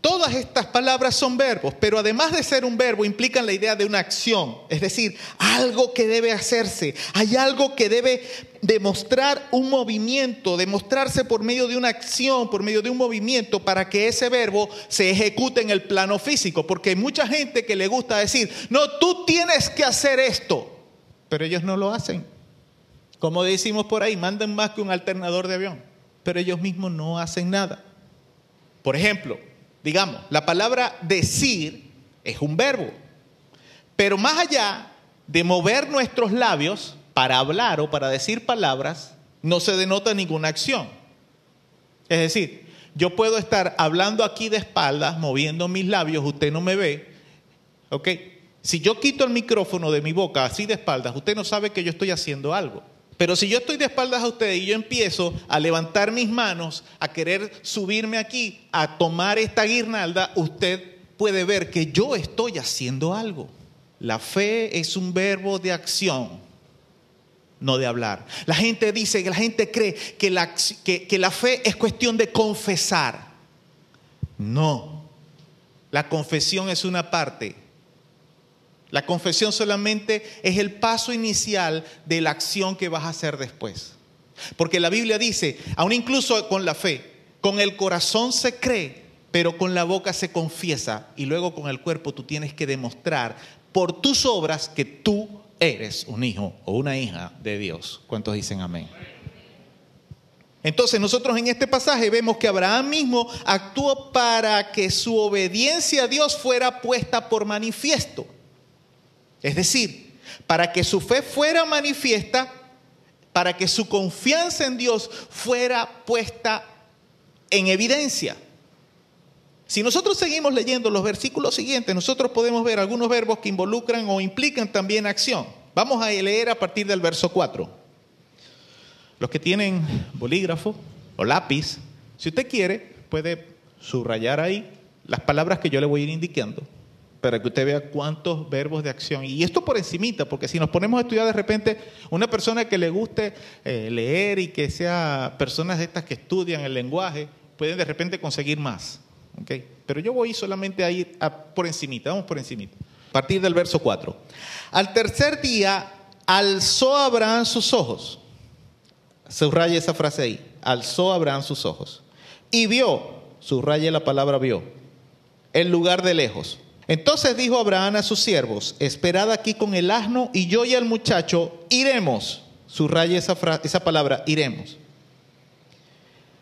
Todas estas palabras son verbos, pero además de ser un verbo implican la idea de una acción, es decir, algo que debe hacerse, hay algo que debe demostrar un movimiento, demostrarse por medio de una acción, por medio de un movimiento para que ese verbo se ejecute en el plano físico, porque hay mucha gente que le gusta decir, no, tú tienes que hacer esto, pero ellos no lo hacen. Como decimos por ahí, mandan más que un alternador de avión, pero ellos mismos no hacen nada. Por ejemplo, Digamos, la palabra decir es un verbo. Pero más allá de mover nuestros labios para hablar o para decir palabras, no se denota ninguna acción. Es decir, yo puedo estar hablando aquí de espaldas, moviendo mis labios, usted no me ve. ¿Ok? Si yo quito el micrófono de mi boca así de espaldas, usted no sabe que yo estoy haciendo algo. Pero si yo estoy de espaldas a usted y yo empiezo a levantar mis manos, a querer subirme aquí, a tomar esta guirnalda, usted puede ver que yo estoy haciendo algo. La fe es un verbo de acción, no de hablar. La gente dice, la gente cree que la, que la fe es cuestión de confesar. No, la confesión es una parte la confesión solamente es el paso inicial de la acción que vas a hacer después. Porque la Biblia dice, aún incluso con la fe, con el corazón se cree, pero con la boca se confiesa y luego con el cuerpo tú tienes que demostrar por tus obras que tú eres un hijo o una hija de Dios. ¿Cuántos dicen amén? Entonces nosotros en este pasaje vemos que Abraham mismo actuó para que su obediencia a Dios fuera puesta por manifiesto. Es decir, para que su fe fuera manifiesta, para que su confianza en Dios fuera puesta en evidencia. Si nosotros seguimos leyendo los versículos siguientes, nosotros podemos ver algunos verbos que involucran o implican también acción. Vamos a leer a partir del verso 4. Los que tienen bolígrafo o lápiz, si usted quiere, puede subrayar ahí las palabras que yo le voy a ir indicando para que usted vea cuántos verbos de acción. Y esto por encimita, porque si nos ponemos a estudiar de repente una persona que le guste eh, leer y que sea personas de estas que estudian el lenguaje, pueden de repente conseguir más. ¿okay? Pero yo voy solamente a ir por encimita, vamos por encimita. partir del verso 4. Al tercer día alzó Abraham sus ojos. Subraya esa frase ahí. Alzó Abraham sus ojos. Y vio, subraya la palabra vio, el lugar de lejos. Entonces dijo Abraham a sus siervos, esperad aquí con el asno y yo y el muchacho iremos. Subraya esa, esa palabra, iremos.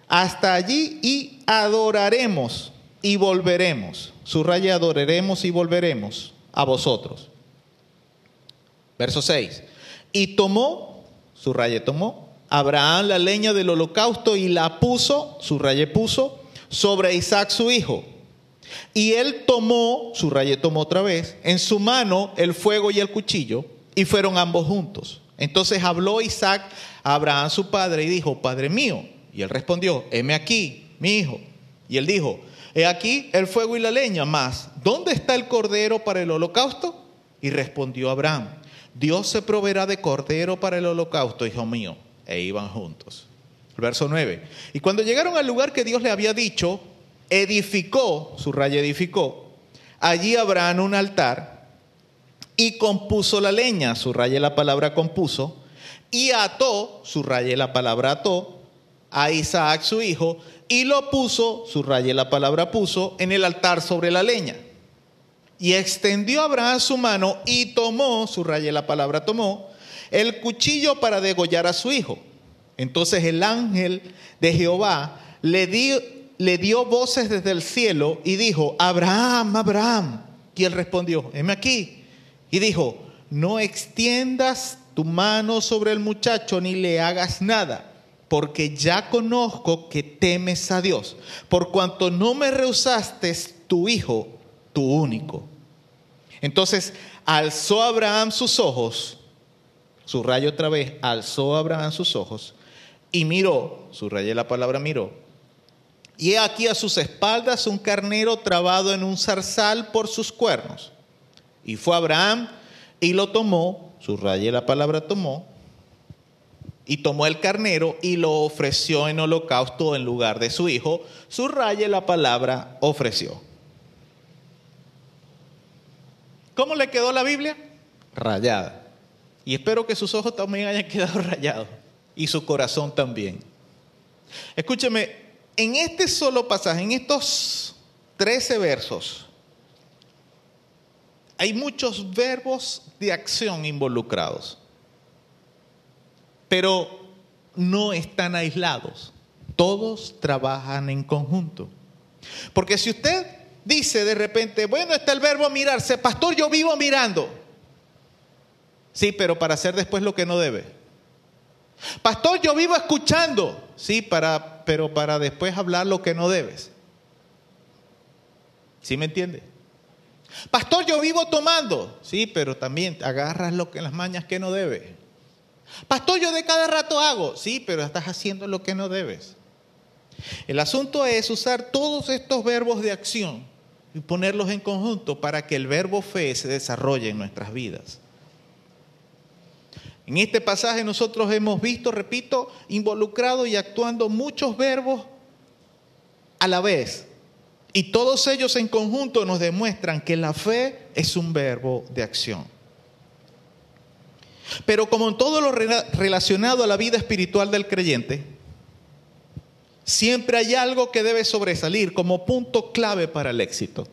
Hasta allí y adoraremos y volveremos. Subraya adoraremos y volveremos a vosotros. Verso 6. Y tomó, subraya tomó, Abraham la leña del holocausto y la puso, subraya puso, sobre Isaac su hijo. Y él tomó, subrayé tomó otra vez, en su mano el fuego y el cuchillo, y fueron ambos juntos. Entonces habló Isaac a Abraham su padre y dijo, Padre mío. Y él respondió, heme aquí, mi hijo. Y él dijo, he aquí el fuego y la leña, mas, ¿dónde está el cordero para el holocausto? Y respondió Abraham, Dios se proveerá de cordero para el holocausto, hijo mío. E iban juntos. Verso 9. Y cuando llegaron al lugar que Dios le había dicho, edificó, su raya edificó, allí Abraham un altar y compuso la leña, su raya la palabra compuso, y ató, su raya la palabra ató, a Isaac su hijo, y lo puso, su raya la palabra puso, en el altar sobre la leña. Y extendió Abraham su mano y tomó, su raya la palabra tomó, el cuchillo para degollar a su hijo. Entonces el ángel de Jehová le dio, le dio voces desde el cielo y dijo, Abraham, Abraham. Y él respondió, heme aquí. Y dijo, no extiendas tu mano sobre el muchacho ni le hagas nada, porque ya conozco que temes a Dios, por cuanto no me rehusaste tu hijo, tu único. Entonces alzó Abraham sus ojos, subrayo otra vez, alzó Abraham sus ojos y miró, subrayé la palabra miró, y he aquí a sus espaldas un carnero trabado en un zarzal por sus cuernos. Y fue Abraham y lo tomó, subrayé la palabra tomó, y tomó el carnero y lo ofreció en holocausto en lugar de su hijo, subraye la palabra ofreció. ¿Cómo le quedó la Biblia? Rayada. Y espero que sus ojos también hayan quedado rayados y su corazón también. Escúcheme, en este solo pasaje, en estos 13 versos, hay muchos verbos de acción involucrados, pero no están aislados. Todos trabajan en conjunto. Porque si usted dice de repente, bueno, está el verbo mirarse, pastor, yo vivo mirando. Sí, pero para hacer después lo que no debe. Pastor, yo vivo escuchando. Sí, para, pero para después hablar lo que no debes. ¿Sí me entiende? Pastor, yo vivo tomando. Sí, pero también agarras lo que las mañas que no debes. Pastor, yo de cada rato hago. Sí, pero estás haciendo lo que no debes. El asunto es usar todos estos verbos de acción y ponerlos en conjunto para que el verbo fe se desarrolle en nuestras vidas. En este pasaje nosotros hemos visto, repito, involucrado y actuando muchos verbos a la vez. Y todos ellos en conjunto nos demuestran que la fe es un verbo de acción. Pero como en todo lo rela- relacionado a la vida espiritual del creyente, siempre hay algo que debe sobresalir como punto clave para el éxito.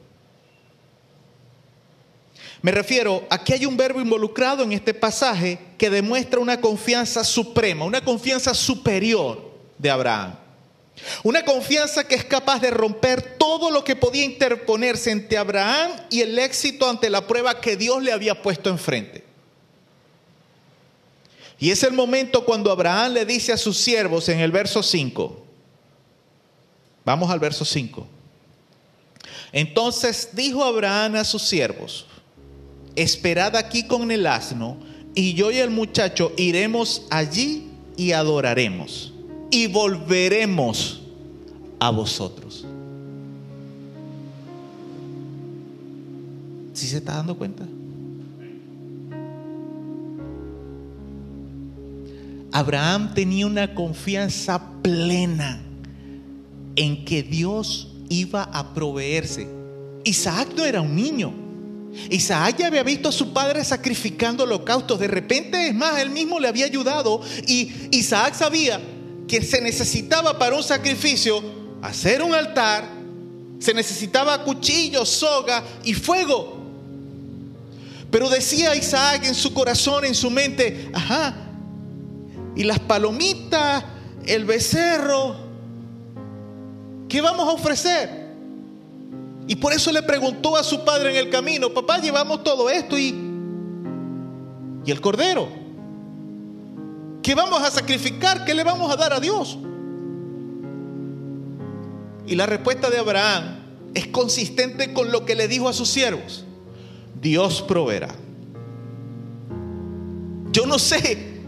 Me refiero a que hay un verbo involucrado en este pasaje que demuestra una confianza suprema, una confianza superior de Abraham. Una confianza que es capaz de romper todo lo que podía interponerse entre Abraham y el éxito ante la prueba que Dios le había puesto enfrente. Y es el momento cuando Abraham le dice a sus siervos en el verso 5, vamos al verso 5. Entonces dijo Abraham a sus siervos, esperad aquí con el asno, y yo y el muchacho iremos allí y adoraremos, y volveremos a vosotros. ¿Sí se está dando cuenta? Abraham tenía una confianza plena en que Dios iba a proveerse. Isaac no era un niño. Isaac ya había visto a su padre sacrificando holocaustos. De repente, es más, él mismo le había ayudado. Y Isaac sabía que se necesitaba para un sacrificio hacer un altar. Se necesitaba cuchillo, soga y fuego. Pero decía Isaac en su corazón, en su mente, ajá, y las palomitas, el becerro, ¿qué vamos a ofrecer? Y por eso le preguntó a su padre en el camino, papá, llevamos todo esto y, y el cordero. ¿Qué vamos a sacrificar? ¿Qué le vamos a dar a Dios? Y la respuesta de Abraham es consistente con lo que le dijo a sus siervos. Dios proveerá. Yo no sé,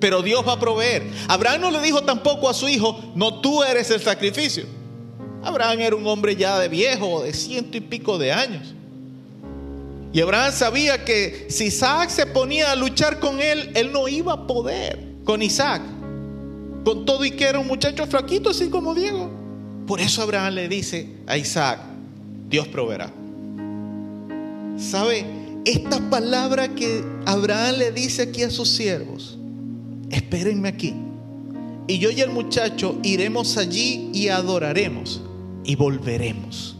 pero Dios va a proveer. Abraham no le dijo tampoco a su hijo, no tú eres el sacrificio. Abraham era un hombre ya de viejo, de ciento y pico de años. Y Abraham sabía que si Isaac se ponía a luchar con él, él no iba a poder con Isaac. Con todo y que era un muchacho flaquito, así como Diego. Por eso Abraham le dice a Isaac, Dios proveerá. ¿Sabe? Esta palabra que Abraham le dice aquí a sus siervos, espérenme aquí. Y yo y el muchacho iremos allí y adoraremos y volveremos.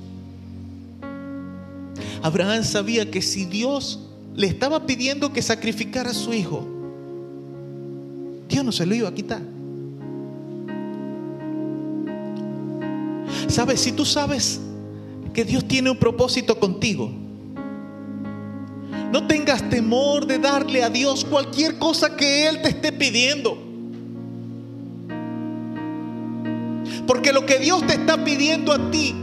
Abraham sabía que si Dios le estaba pidiendo que sacrificara a su hijo, Dios no se lo iba a quitar. ¿Sabes? Si tú sabes que Dios tiene un propósito contigo, no tengas temor de darle a Dios cualquier cosa que Él te esté pidiendo. Porque lo que Dios te está pidiendo a ti,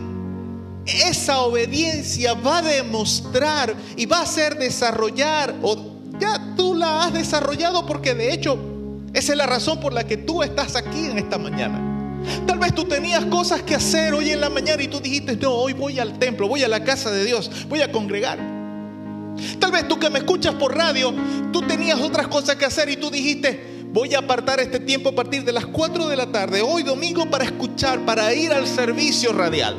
esa obediencia va a demostrar y va a hacer desarrollar, o ya tú la has desarrollado porque de hecho esa es la razón por la que tú estás aquí en esta mañana. Tal vez tú tenías cosas que hacer hoy en la mañana y tú dijiste, no, hoy voy al templo, voy a la casa de Dios, voy a congregar. Tal vez tú que me escuchas por radio, tú tenías otras cosas que hacer y tú dijiste, voy a apartar este tiempo a partir de las 4 de la tarde, hoy domingo, para escuchar, para ir al servicio radial.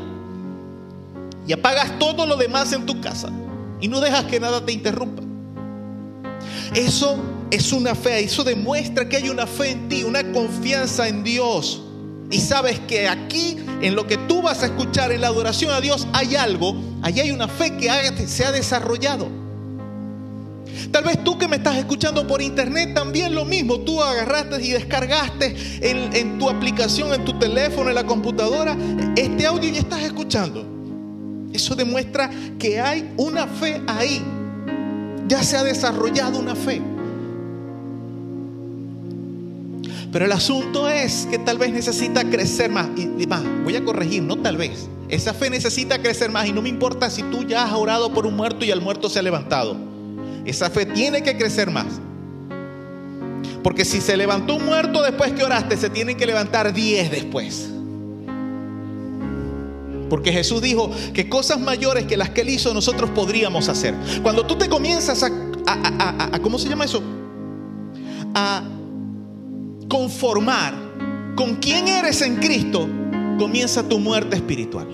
Y apagas todo lo demás en tu casa y no dejas que nada te interrumpa. Eso es una fe, eso demuestra que hay una fe en ti, una confianza en Dios. Y sabes que aquí, en lo que tú vas a escuchar en la adoración a Dios, hay algo, allí hay una fe que se ha desarrollado. Tal vez tú que me estás escuchando por internet también lo mismo. Tú agarraste y descargaste en, tu aplicación, en tu teléfono, en la computadora, este audio y estás escuchando. Eso demuestra que hay una fe ahí. Ya se ha desarrollado una fe. Pero el asunto es que tal vez necesita crecer más. Y más, voy a corregir, no tal vez. Esa fe necesita crecer más y no me importa si tú ya has orado por un muerto y el muerto se ha levantado. Esa fe tiene que crecer más. Porque si se levantó un muerto después que oraste, se tienen que levantar 10 después. Porque Jesús dijo que cosas mayores que las que Él hizo nosotros podríamos hacer. Cuando tú te comienzas a, a, ¿cómo se llama eso? A conformar con quién eres en Cristo, comienza tu muerte espiritual.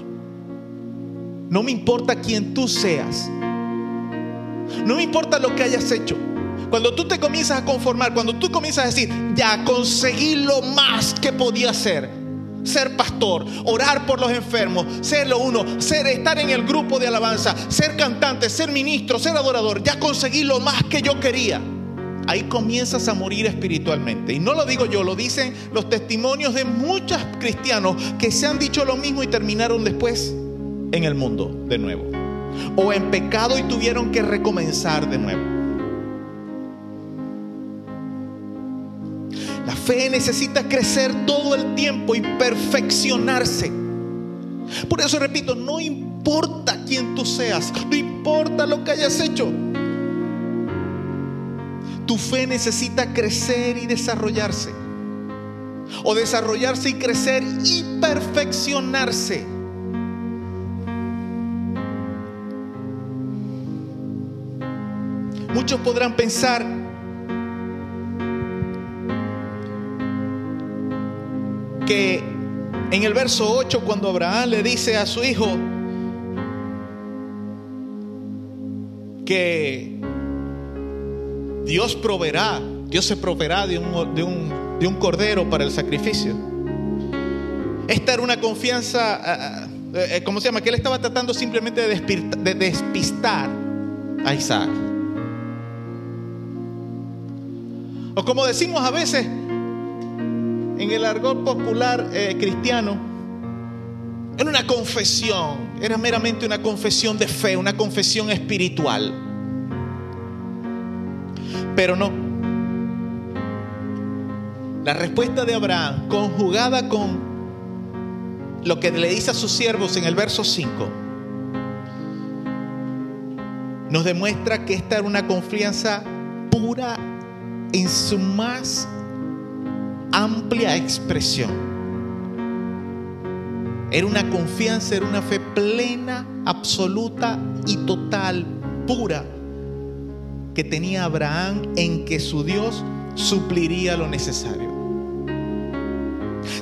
No me importa quién tú seas. No me importa lo que hayas hecho. Cuando tú te comienzas a conformar, cuando tú comienzas a decir, ya conseguí lo más que podía hacer, ser pastor, orar por los enfermos, ser lo uno, ser estar en el grupo de alabanza, ser cantante, ser ministro, ser adorador, ya conseguí lo más que yo quería. Ahí comienzas a morir espiritualmente. Y no lo digo yo, lo dicen los testimonios de muchos cristianos que se han dicho lo mismo y terminaron después en el mundo de nuevo. O en pecado y tuvieron que recomenzar de nuevo. La fe necesita crecer todo el tiempo y perfeccionarse. Por eso repito, no importa quién tú seas, no importa lo que hayas hecho. Tu fe necesita crecer y desarrollarse. O desarrollarse y crecer y perfeccionarse. Muchos podrán pensar que en el verso 8 cuando Abraham le dice a su hijo, que Dios proveerá, Dios se proveerá de un, de un, de un cordero para el sacrificio. Esta era una confianza, ah, ah, eh, ¿cómo se llama? Que él estaba tratando simplemente de despistar a Isaac. O como decimos a veces en el argot popular eh, cristiano, era una confesión, era meramente una confesión de fe, una confesión espiritual. Pero no. La respuesta de Abraham, conjugada con lo que le dice a sus siervos en el verso 5, nos demuestra que esta era una confianza pura en su más amplia expresión. Era una confianza, era una fe plena, absoluta y total, pura, que tenía Abraham en que su Dios supliría lo necesario.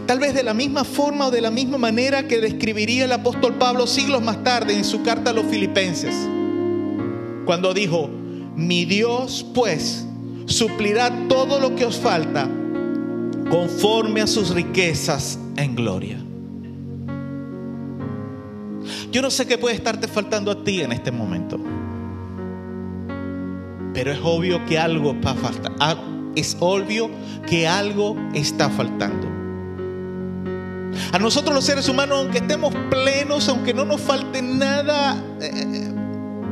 Tal vez de la misma forma o de la misma manera que describiría el apóstol Pablo siglos más tarde en su carta a los filipenses, cuando dijo, mi Dios pues suplirá todo lo que os falta conforme a sus riquezas en gloria. Yo no sé qué puede estarte faltando a ti en este momento, pero es obvio que algo va a. Ah, Es obvio que algo está faltando. A nosotros los seres humanos, aunque estemos plenos, aunque no nos falte nada eh,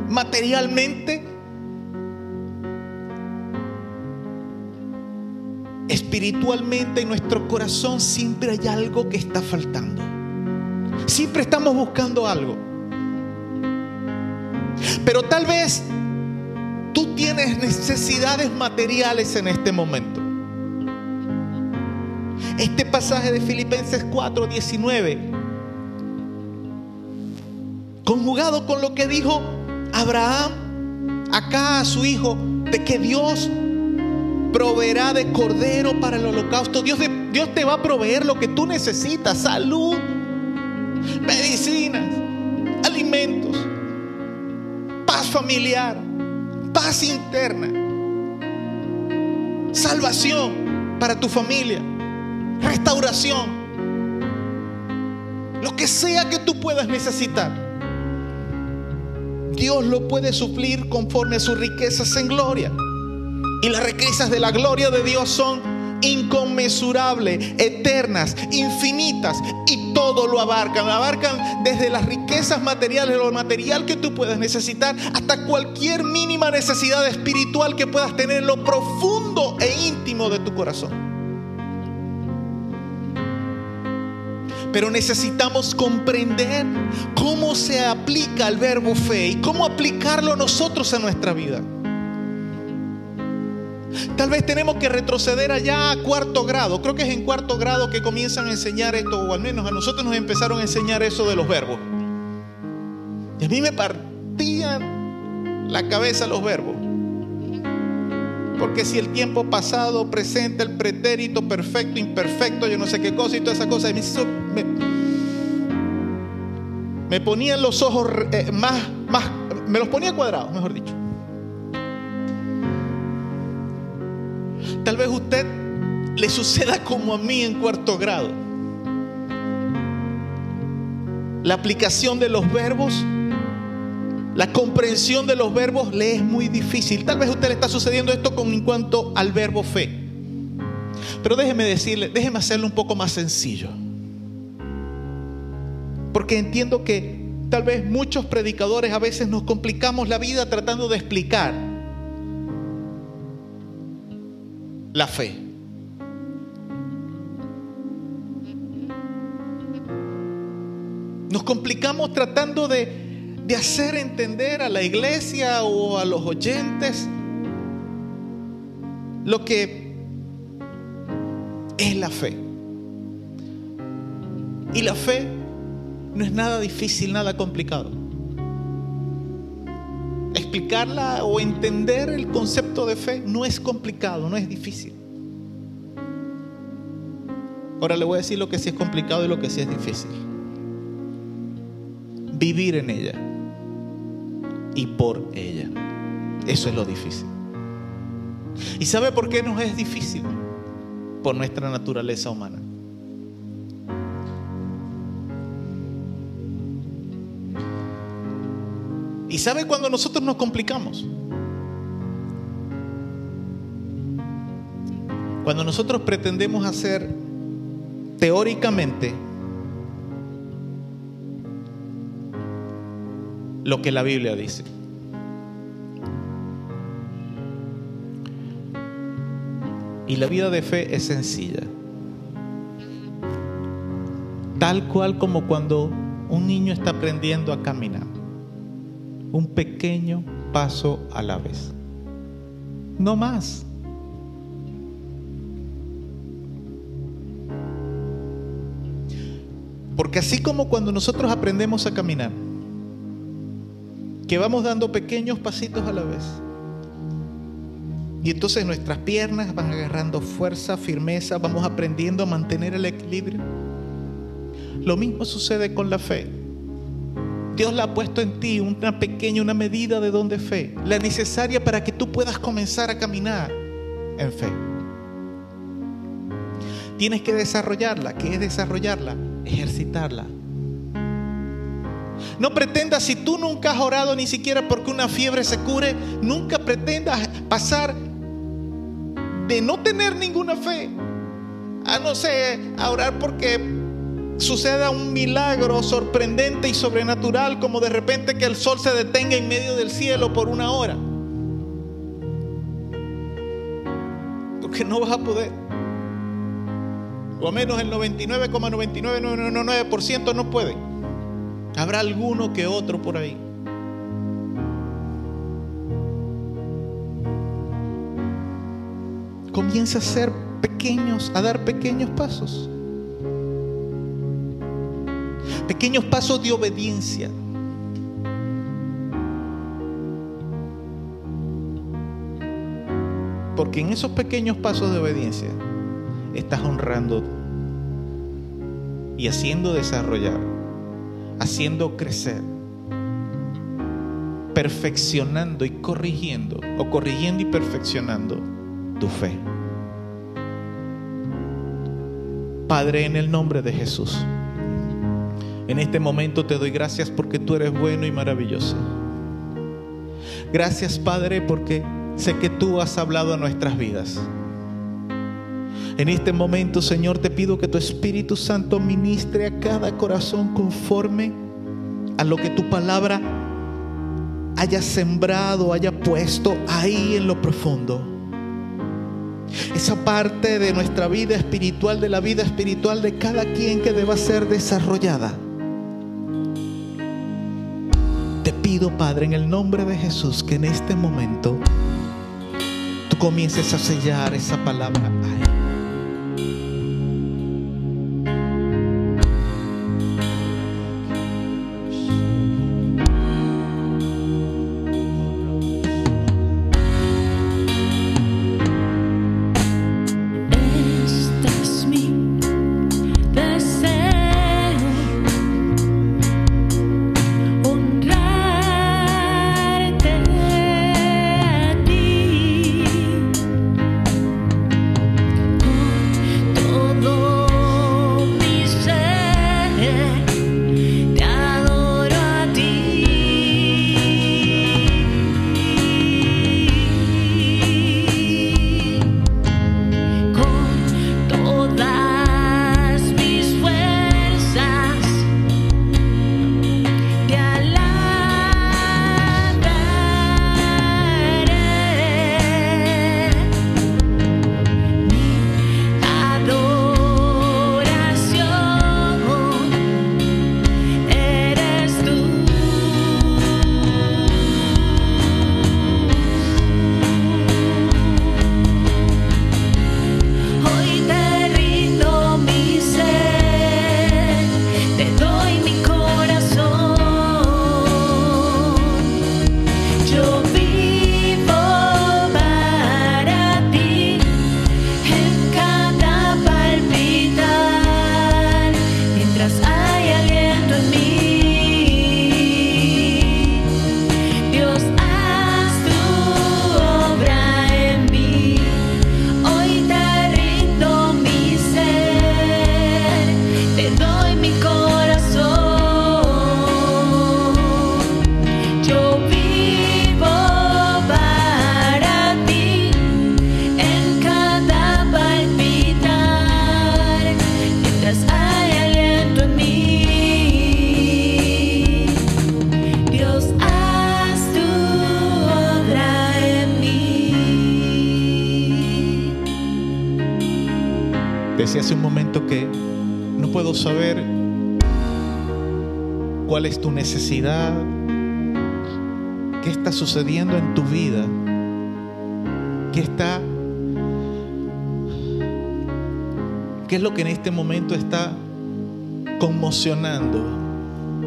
materialmente, espiritualmente en nuestro corazón siempre hay algo que está faltando. Siempre estamos buscando algo. Pero tal vez tú tienes necesidades materiales en este momento. Este pasaje de Filipenses 4, 19, conjugado con lo que dijo Abraham acá a su hijo, de que Dios proveerá de cordero para el holocausto. Dios, Dios te va a proveer lo que tú necesitas, salud, medicinas, alimentos, paz familiar, paz interna, salvación para tu familia, restauración, lo que sea que tú puedas necesitar. Dios lo puede suplir conforme a sus riquezas en gloria. Y las riquezas de la gloria de Dios son inconmensurables, eternas, infinitas y todo lo abarcan. Abarcan desde las riquezas materiales, lo material que tú puedas necesitar, hasta cualquier mínima necesidad espiritual que puedas tener en lo profundo e íntimo de tu corazón. Pero necesitamos comprender cómo se aplica el verbo fe y cómo aplicarlo nosotros a nuestra vida. Tal vez tenemos que retroceder allá a cuarto grado. Creo que es en cuarto grado que comienzan a enseñar esto, o al menos a nosotros nos empezaron a enseñar eso de los verbos. Y a mí me partían la cabeza los verbos. Porque si el tiempo pasado, presente, el pretérito, perfecto, imperfecto, yo no sé qué cosa y todas esas cosas, me, me ponían los ojos eh, más, más, me los ponía cuadrados, mejor dicho. Tal vez usted le suceda como a mí en cuarto grado. La aplicación de los verbos, la comprensión de los verbos le es muy difícil. Tal vez usted le está sucediendo esto con en cuanto al verbo fe. Pero déjeme decirle, déjeme hacerlo un poco más sencillo. Porque entiendo que tal vez muchos predicadores a veces nos complicamos la vida tratando de explicar la fe. Nos complicamos tratando de, de hacer entender a la iglesia o a los oyentes lo que es la fe. Y la fe no es nada difícil, nada complicado. Explicarla o entender el concepto de fe no es complicado, no es difícil. Ahora le voy a decir lo que sí es complicado y lo que sí es difícil. Vivir en ella y por ella. Eso es lo difícil. ¿Y sabe por qué nos es difícil? Por nuestra naturaleza humana. ¿Y sabe cuando nosotros nos complicamos? Cuando nosotros pretendemos hacer teóricamente lo que la Biblia dice. Y la vida de fe es sencilla. Tal cual como cuando un niño está aprendiendo a caminar. Un pequeño paso a la vez. No más. Porque así como cuando nosotros aprendemos a caminar, que vamos dando pequeños pasitos a la vez, y entonces nuestras piernas van agarrando fuerza, firmeza, vamos aprendiendo a mantener el equilibrio. Lo mismo sucede con la fe. Dios la ha puesto en ti una pequeña, una medida de don de fe, la necesaria para que tú puedas comenzar a caminar en fe. Tienes que desarrollarla. ¿Qué es desarrollarla? Ejercitarla. No pretendas, si tú nunca has orado ni siquiera porque una fiebre se cure, nunca pretendas pasar de no tener ninguna fe a no sé, a orar porque suceda un milagro sorprendente y sobrenatural, como de repente que el sol se detenga en medio del cielo por una hora. Porque no vas a poder. O menos el 99,9999% no puede. Habrá alguno que otro por ahí. Comienza a hacer pequeños, a dar pequeños pasos. Pequeños pasos de obediencia. Porque en esos pequeños pasos de obediencia estás honrando y haciendo desarrollar, haciendo crecer, perfeccionando y corrigiendo, o corrigiendo y perfeccionando tu fe. Padre, en el nombre de Jesús, en este momento te doy gracias porque tú eres bueno y maravilloso. Gracias, Padre, porque sé que tú has hablado a nuestras vidas. En este momento, Señor, te pido que tu Espíritu Santo ministre a cada corazón conforme a lo que tu palabra haya sembrado, haya puesto ahí en lo profundo. Esa parte de nuestra vida espiritual, de la vida espiritual de cada quien que deba ser desarrollada. Pido, Padre, en el nombre de Jesús, que en este momento tú comiences a sellar esa palabra ahí.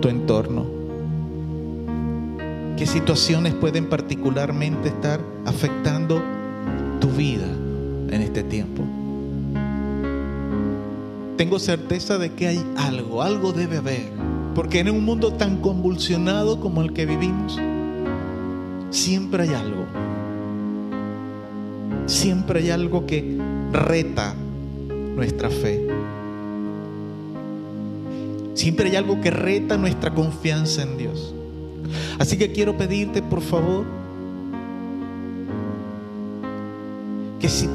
Tu entorno. ¿Qué situaciones pueden particularmente estar afectando tu vida en este tiempo? Tengo certeza de que hay algo, algo debe haber, porque en un mundo tan convulsionado como el que vivimos, siempre hay algo. Siempre hay algo que reta nuestra fe. Siempre hay algo que reta nuestra confianza en Dios. Así que quiero pedirte, por favor, que si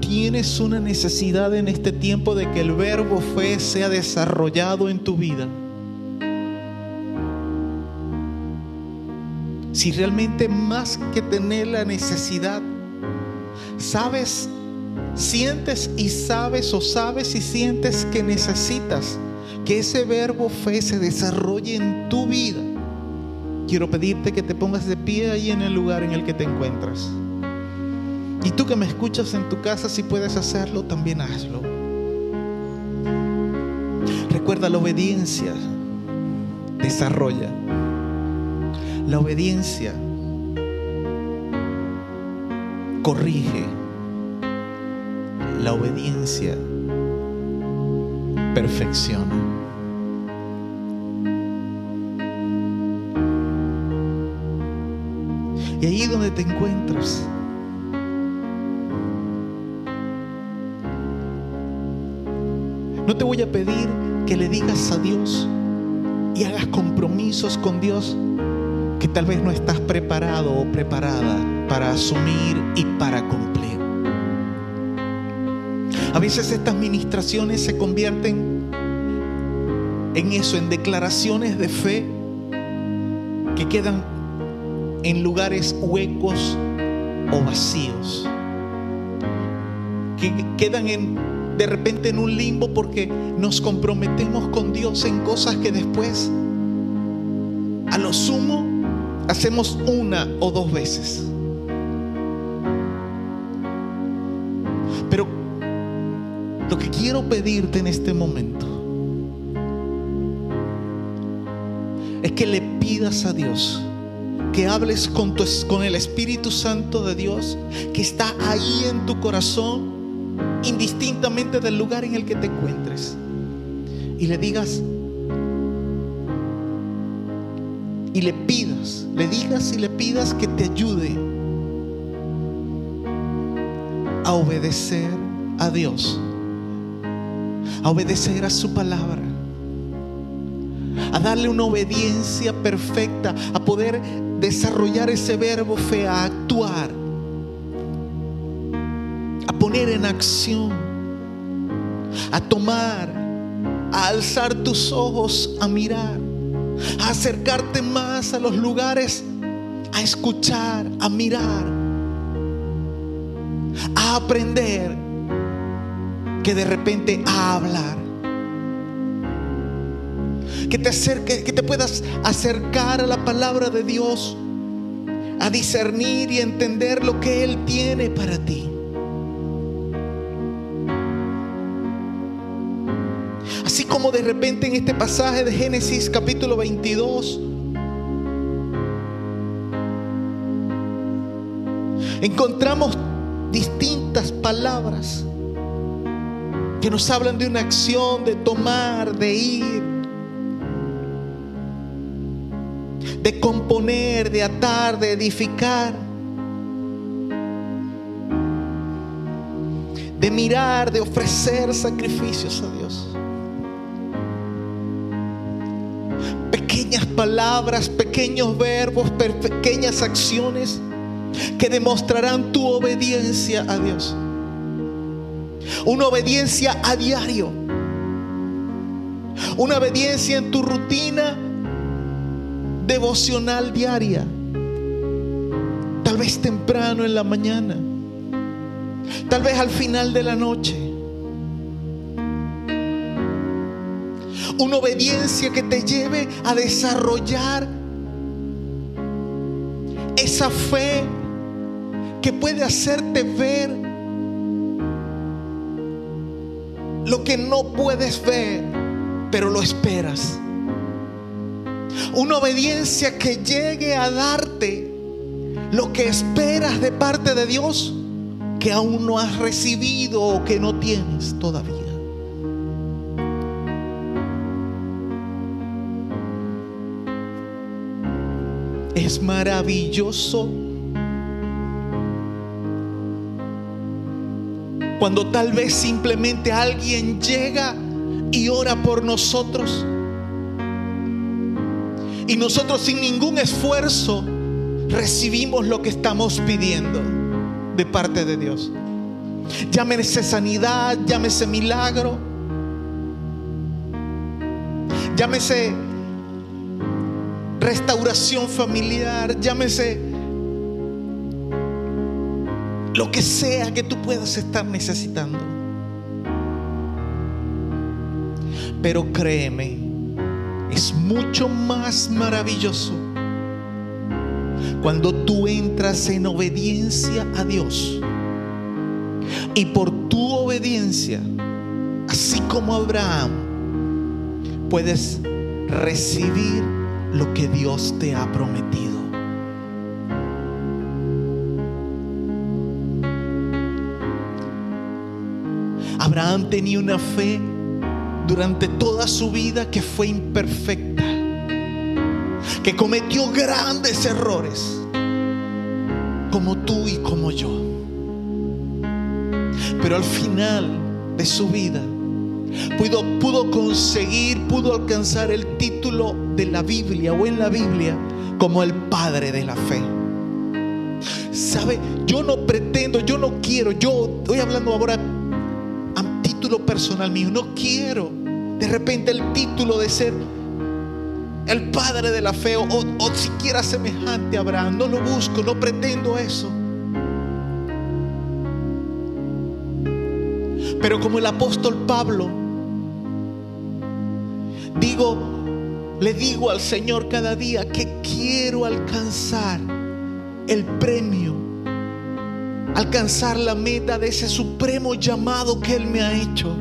tienes una necesidad en este tiempo de que el verbo fe sea desarrollado en tu vida, si realmente más que tener la necesidad, sabes, sientes y sabes o sabes y sientes que necesitas que ese verbo fe se desarrolle en tu vida, quiero pedirte que te pongas de pie ahí en el lugar en el que te encuentras. Y tú que me escuchas en tu casa, si puedes hacerlo, también hazlo. Recuerda la obediencia, desarrolla. La obediencia corrige. La obediencia perfecciona. Y ahí donde te encuentras, no te voy a pedir que le digas a Dios y hagas compromisos con Dios que tal vez no estás preparado o preparada para asumir y para cumplir. A veces estas ministraciones se convierten en eso, en declaraciones de fe que quedan en lugares huecos o vacíos, que quedan de repente en un limbo porque nos comprometemos con Dios en cosas que después, a lo sumo, hacemos una o dos veces. Pero lo que quiero pedirte en este momento es que le pidas a Dios que hables con, el Espíritu Santo de Dios que está ahí en tu corazón, indistintamente del lugar en el que te encuentres. Y le digas, y le pidas, le digas y le pidas que te ayude a obedecer a Dios, a obedecer a su palabra, a darle una obediencia perfecta, a poder desarrollar ese verbo fe, a actuar, a poner en acción, a tomar, a alzar tus ojos, a mirar, a acercarte más a los lugares, a escuchar, a mirar, a aprender, que de repente a hablar. Que te acerque, que te puedas acercar a la palabra de Dios, a discernir y entender lo que Él tiene para ti. Así como de repente en este pasaje de Génesis capítulo 22, encontramos distintas palabras que nos hablan de una acción, de tomar, de ir, de componer, de atar, de edificar, de mirar, de ofrecer sacrificios a Dios. Pequeñas palabras, pequeños verbos, pequeñas acciones que demostrarán tu obediencia a Dios. Una obediencia a diario. Una obediencia en tu rutina devocional diaria. Tal vez temprano en la mañana. Tal vez al final de la noche. Una obediencia que te lleve a desarrollar esa fe que puede hacerte ver lo que no puedes ver, pero lo esperas. Una obediencia que llegue a darte lo que esperas de parte de Dios que aún no has recibido o que no tienes todavía. Es maravilloso cuando tal vez simplemente alguien llega y ora por nosotros y nosotros sin ningún esfuerzo recibimos lo que estamos pidiendo de parte de Dios. Llámese sanidad, llámese milagro, llámese restauración familiar, llámese lo que sea que tú puedas estar necesitando. Pero créeme, es mucho más maravilloso cuando tú entras en obediencia a Dios. Y por tu obediencia, así como Abraham, puedes recibir lo que Dios te ha prometido. Abraham tenía una fe durante toda su vida que fue imperfecta, que cometió grandes errores, como tú y como yo. Pero al final de su vida pudo, pudo conseguir, pudo alcanzar el título de la Biblia o en la Biblia como el padre de la fe. ¿Sabe? Yo no pretendo, yo no quiero, yo estoy hablando ahora a título personal mío, no quiero de repente el título de ser el padre de la fe o, o siquiera semejante a Abraham. No lo busco, no pretendo eso. Pero como el apóstol Pablo, digo, le digo al Señor cada día que quiero alcanzar el premio, alcanzar la meta de ese supremo llamado que Él me ha hecho.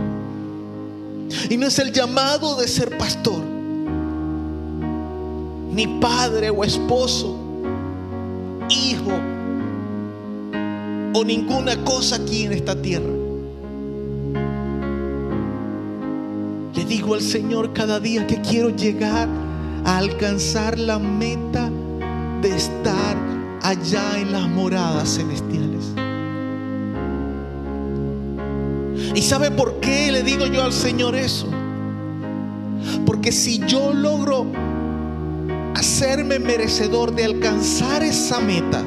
Y no es el llamado de ser pastor, ni padre o esposo, hijo o ninguna cosa aquí en esta tierra. Le digo al Señor cada día que quiero llegar a alcanzar la meta de estar allá en las moradas celestiales. ¿Y sabe por qué le digo yo al Señor eso? Porque si yo logro hacerme merecedor de alcanzar esa meta,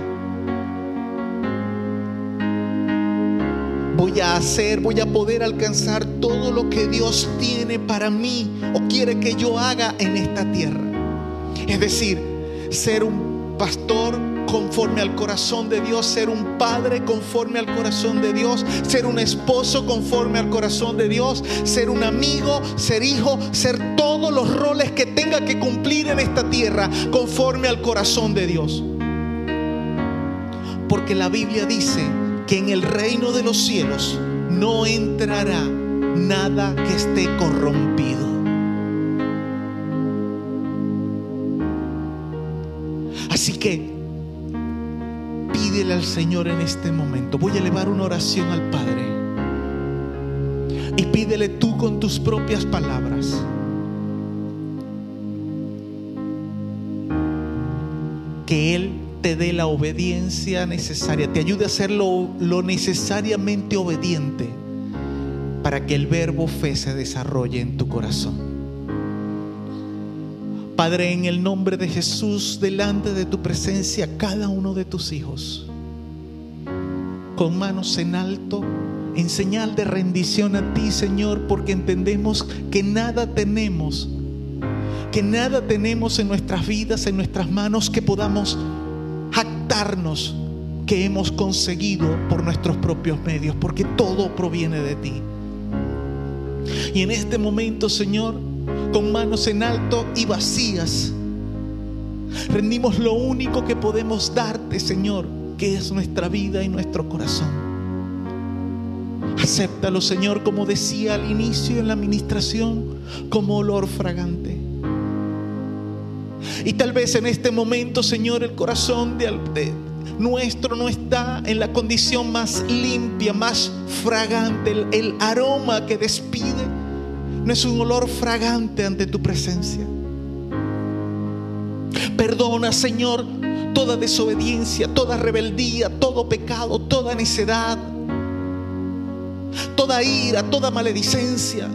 voy a hacer, voy a poder alcanzar todo lo que Dios tiene para mí o quiere que yo haga en esta tierra. Es decir, ser un pastor conforme al corazón de Dios, ser un padre conforme al corazón de Dios, ser un esposo conforme al corazón de Dios, ser un amigo, ser hijo, ser todos los roles que tenga que cumplir en esta tierra conforme al corazón de Dios. Porque la Biblia dice que en el reino de los cielos no entrará nada que esté corrompido. Así que pídele al Señor en este momento. Voy a elevar una oración al Padre. Y pídele tú con tus propias palabras. Que Él te dé la obediencia necesaria, te ayude a ser lo, lo, necesariamente obediente para que el verbo fe se desarrolle en tu corazón. Padre, en el nombre de Jesús, delante de tu presencia, cada uno de tus hijos, con manos en alto, en señal de rendición a ti, Señor, porque entendemos que nada tenemos, que nada tenemos en nuestras vidas, en nuestras manos, que podamos jactarnos que hemos conseguido por nuestros propios medios, porque todo proviene de ti. Y en este momento, Señor, con manos en alto y vacías. Rendimos lo único que podemos darte, Señor, que es nuestra vida y nuestro corazón. Acéptalo, Señor, como decía al inicio en la administración, como olor fragante. Y tal vez en este momento, Señor, el corazón de, nuestro no está en la condición más limpia, más fragante. El aroma que despide no es un olor fragante ante tu presencia. Perdona, Señor, toda desobediencia, toda rebeldía, todo pecado, toda necedad, toda ira, toda maledicencia,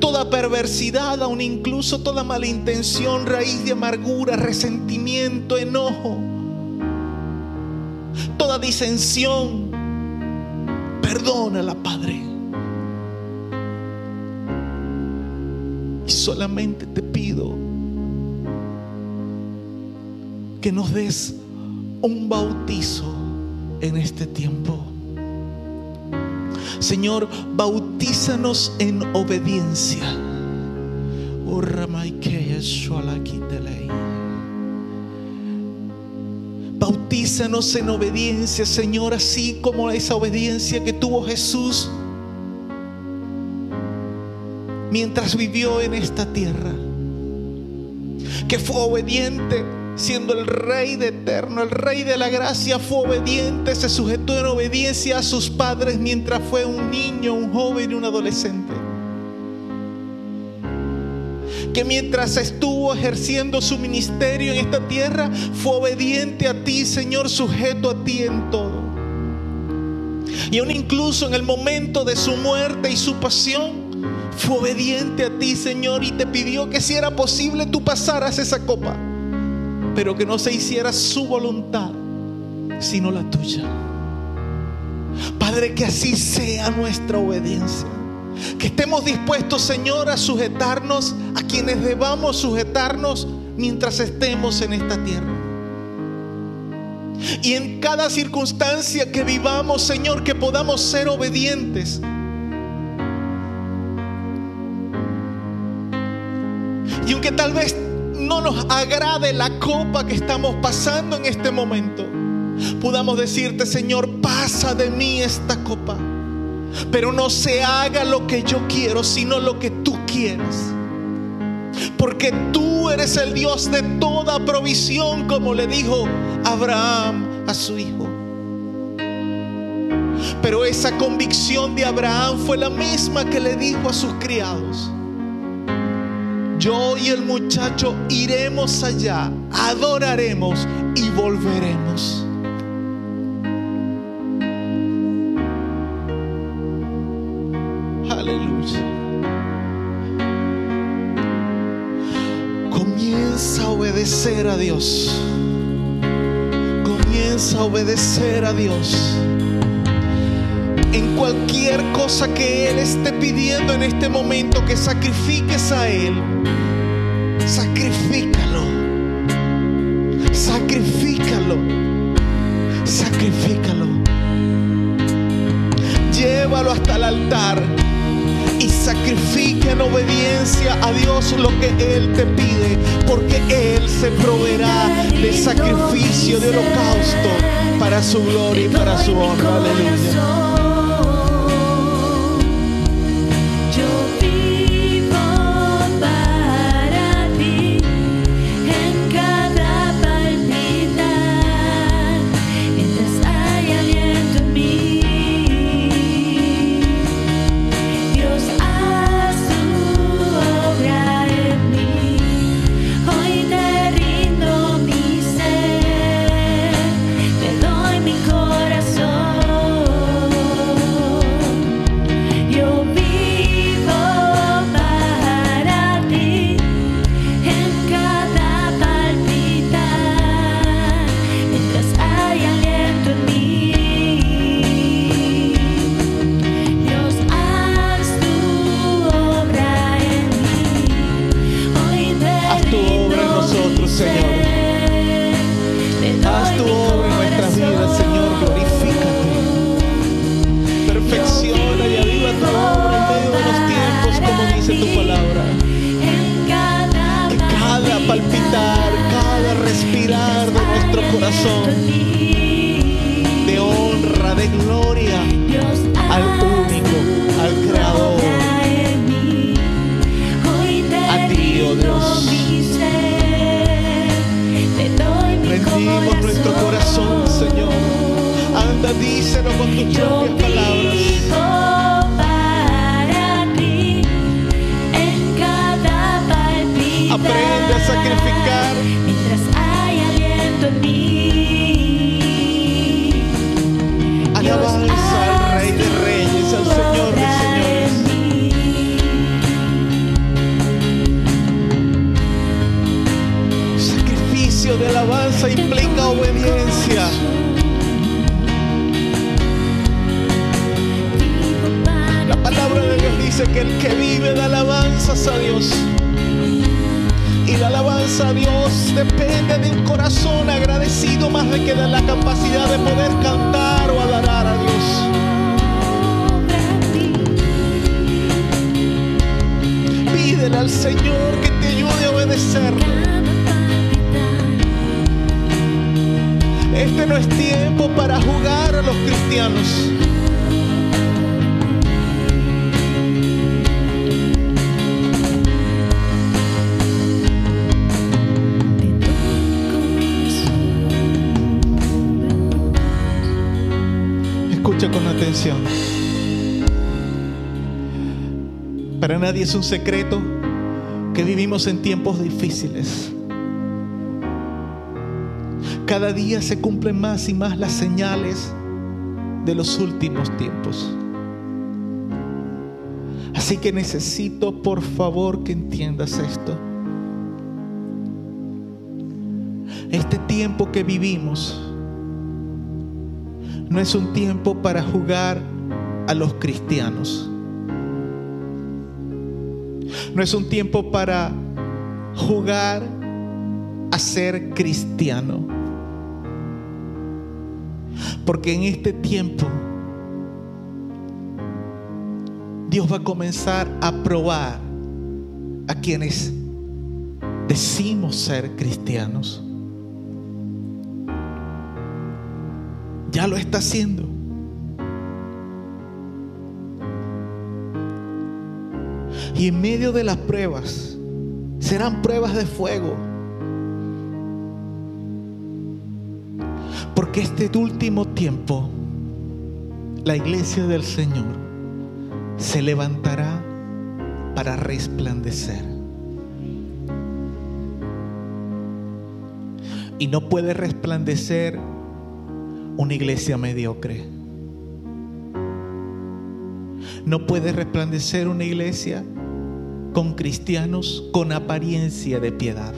toda perversidad, aun incluso toda malintención, raíz de amargura, resentimiento, enojo, toda disensión. Perdónala, Padre. Y solamente te pido que nos des un bautizo en este tiempo. Señor, bautízanos en obediencia. Bautízanos en obediencia, Señor, así como esa obediencia que tuvo Jesús mientras vivió en esta tierra. Que fue obediente siendo el rey de eterno, el rey de la gracia, fue obediente, se sujetó en obediencia a sus padres mientras fue un niño, un joven y un adolescente. Que mientras estuvo ejerciendo su ministerio en esta tierra, fue obediente a ti, Señor, sujeto a ti en todo. Y aún incluso en el momento de su muerte y su pasión, fue obediente a ti, Señor, y te pidió que si era posible tú pasaras esa copa pero que no se hiciera su voluntad, sino la tuya. Padre, que así sea nuestra obediencia. Que estemos dispuestos, Señor, a sujetarnos a quienes debamos sujetarnos mientras estemos en esta tierra. Y en cada circunstancia que vivamos, Señor, que podamos ser obedientes. Y aunque tal vez no nos agrade la copa que estamos pasando en este momento, podamos decirte, Señor, pasa de mí esta copa. Pero no se haga lo que yo quiero, sino lo que tú quieres. Porque tú eres el Dios de toda provisión, como le dijo Abraham a su hijo. Pero esa convicción de Abraham fue la misma que le dijo a sus criados yo y el muchacho iremos allá, adoraremos y volveremos. Aleluya. Comienza a obedecer a Dios. Comienza a obedecer a Dios en cualquier cosa que Él esté pidiendo en este momento, que sacrifiques a Él. Sacrifícalo. Sacrifícalo. Sacrifícalo. Llévalo hasta el altar y sacrifica en obediencia a Dios lo que Él te pide, porque Él se proveerá de sacrificio, de holocausto para su gloria y para su honra. Aleluya. Señor. Es un secreto que vivimos en tiempos difíciles. Cada día se cumplen más y más las señales de los últimos tiempos. Así que necesito por favor que entiendas esto. Este tiempo que vivimos no es un tiempo para jugar a los cristianos. No es un tiempo para jugar a ser cristiano. Porque en este tiempo Dios va a comenzar a probar a quienes decimos ser cristianos. Ya lo está haciendo. Y en medio de las pruebas, serán pruebas de fuego. Porque este último tiempo, la iglesia del Señor se levantará para resplandecer. Y no puede resplandecer una iglesia mediocre. No puede resplandecer una iglesia con cristianos con apariencia de piedad.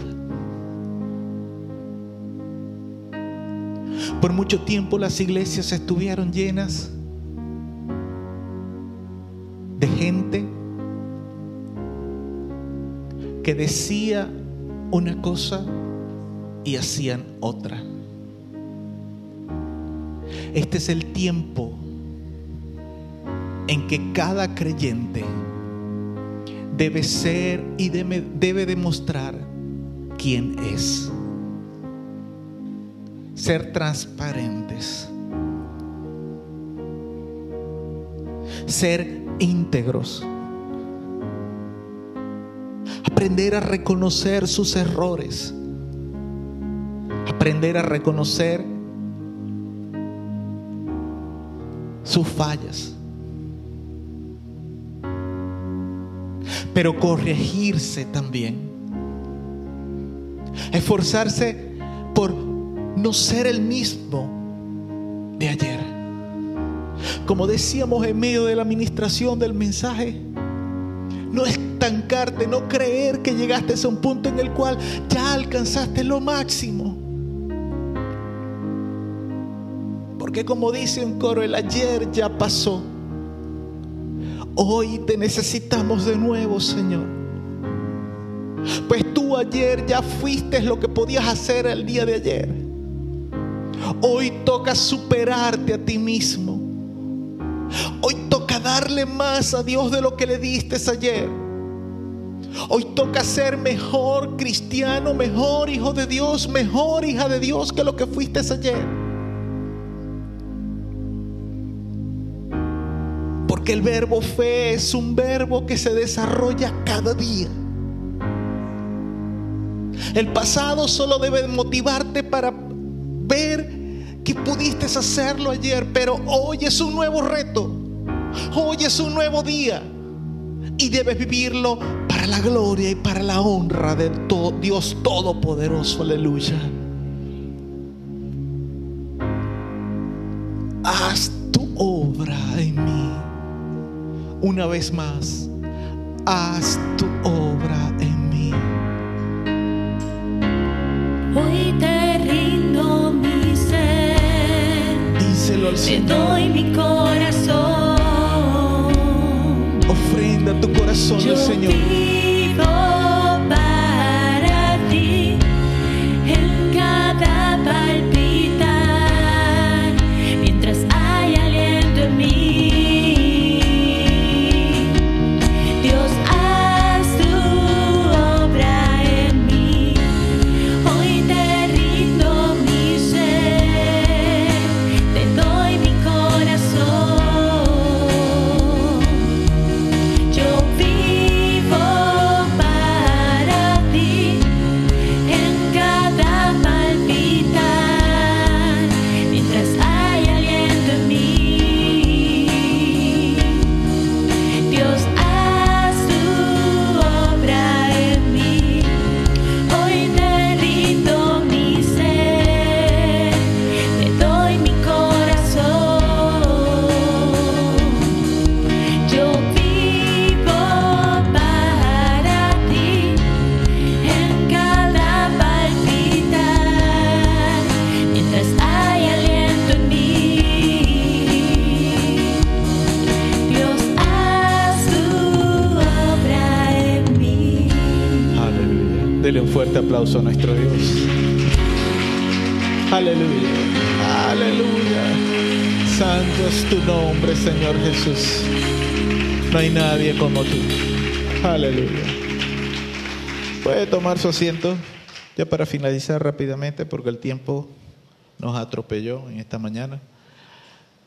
Por mucho tiempo las iglesias estuvieron llenas de gente que decía una cosa y hacían otra. Este es el tiempo en que cada creyente debe ser y debe, demostrar quién es. Ser transparentes. Ser íntegros. Aprender a reconocer sus errores. Aprender a reconocer sus fallas. Pero corregirse también. Esforzarse por no ser el mismo de ayer. Como decíamos en medio de la administración del mensaje, no estancarte, no creer que llegaste a un punto en el cual ya alcanzaste lo máximo. Porque como dice un coro, el ayer ya pasó. Hoy te necesitamos de nuevo, Señor. Pues tú ayer ya fuiste lo que podías hacer el día de ayer. Hoy toca superarte a ti mismo. Hoy toca darle más a Dios de lo que le diste ayer. Hoy toca ser mejor cristiano, mejor hijo de Dios, mejor hija de Dios que lo que fuiste ayer. Porque el verbo fe es un verbo que se desarrolla cada día. El pasado solo debe motivarte para ver que pudiste hacerlo ayer, pero hoy es un nuevo reto. Hoy es un nuevo día y debes vivirlo para la gloria y para la honra de to- Dios Todopoderoso. Aleluya. Una vez más, haz tu obra en mí. Hoy te rindo mi ser, Díselo al te Señor. doy mi corazón. Ofrenda tu corazón Yo al Señor. Fuerte aplauso a nuestro Dios. Aleluya. Aleluya. Santo es tu nombre, Señor Jesús. No hay nadie como tú. Aleluya. Puede tomar su asiento ya para finalizar rápidamente porque el tiempo nos atropelló en esta mañana.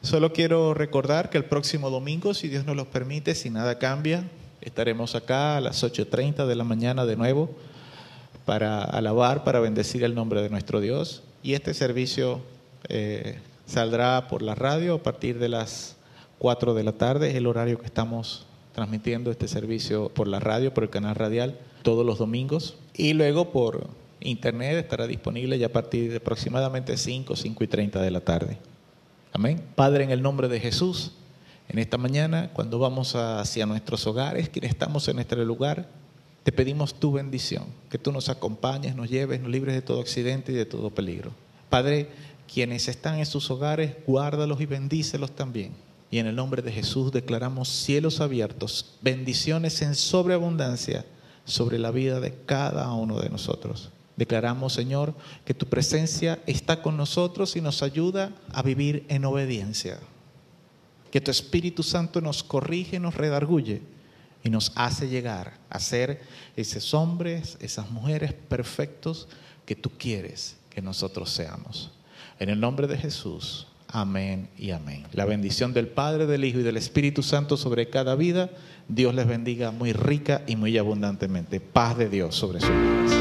Solo quiero recordar que el próximo domingo, si Dios nos lo permite, si nada cambia, estaremos acá a las 8.30 de la mañana de nuevo para alabar, para bendecir el nombre de nuestro Dios. Y este servicio eh, saldrá por la radio a partir de las 4 de la tarde, es el horario que estamos transmitiendo este servicio por la radio, por el canal radial, todos los domingos. Y luego por internet estará disponible ya a partir de aproximadamente 5, 5 y 30 de la tarde. Amén. Padre, en el nombre de Jesús, en esta mañana, cuando vamos hacia nuestros hogares, quienes estamos en este lugar, te pedimos tu bendición, que tú nos acompañes, nos lleves, nos libres de todo accidente y de todo peligro. Padre, quienes están en sus hogares, guárdalos y bendícelos también. Y en el nombre de Jesús declaramos cielos abiertos, bendiciones en sobreabundancia sobre la vida de cada uno de nosotros. Declaramos, Señor, que tu presencia está con nosotros y nos ayuda a vivir en obediencia. Que tu Espíritu Santo nos corrige, nos redarguye y nos hace llegar a ser esos hombres, esas mujeres perfectos que tú quieres que nosotros seamos. En el nombre de Jesús, amén y amén. La bendición del Padre, del Hijo y del Espíritu Santo sobre cada vida. Dios les bendiga muy rica y muy abundantemente. Paz de Dios sobre sus vidas.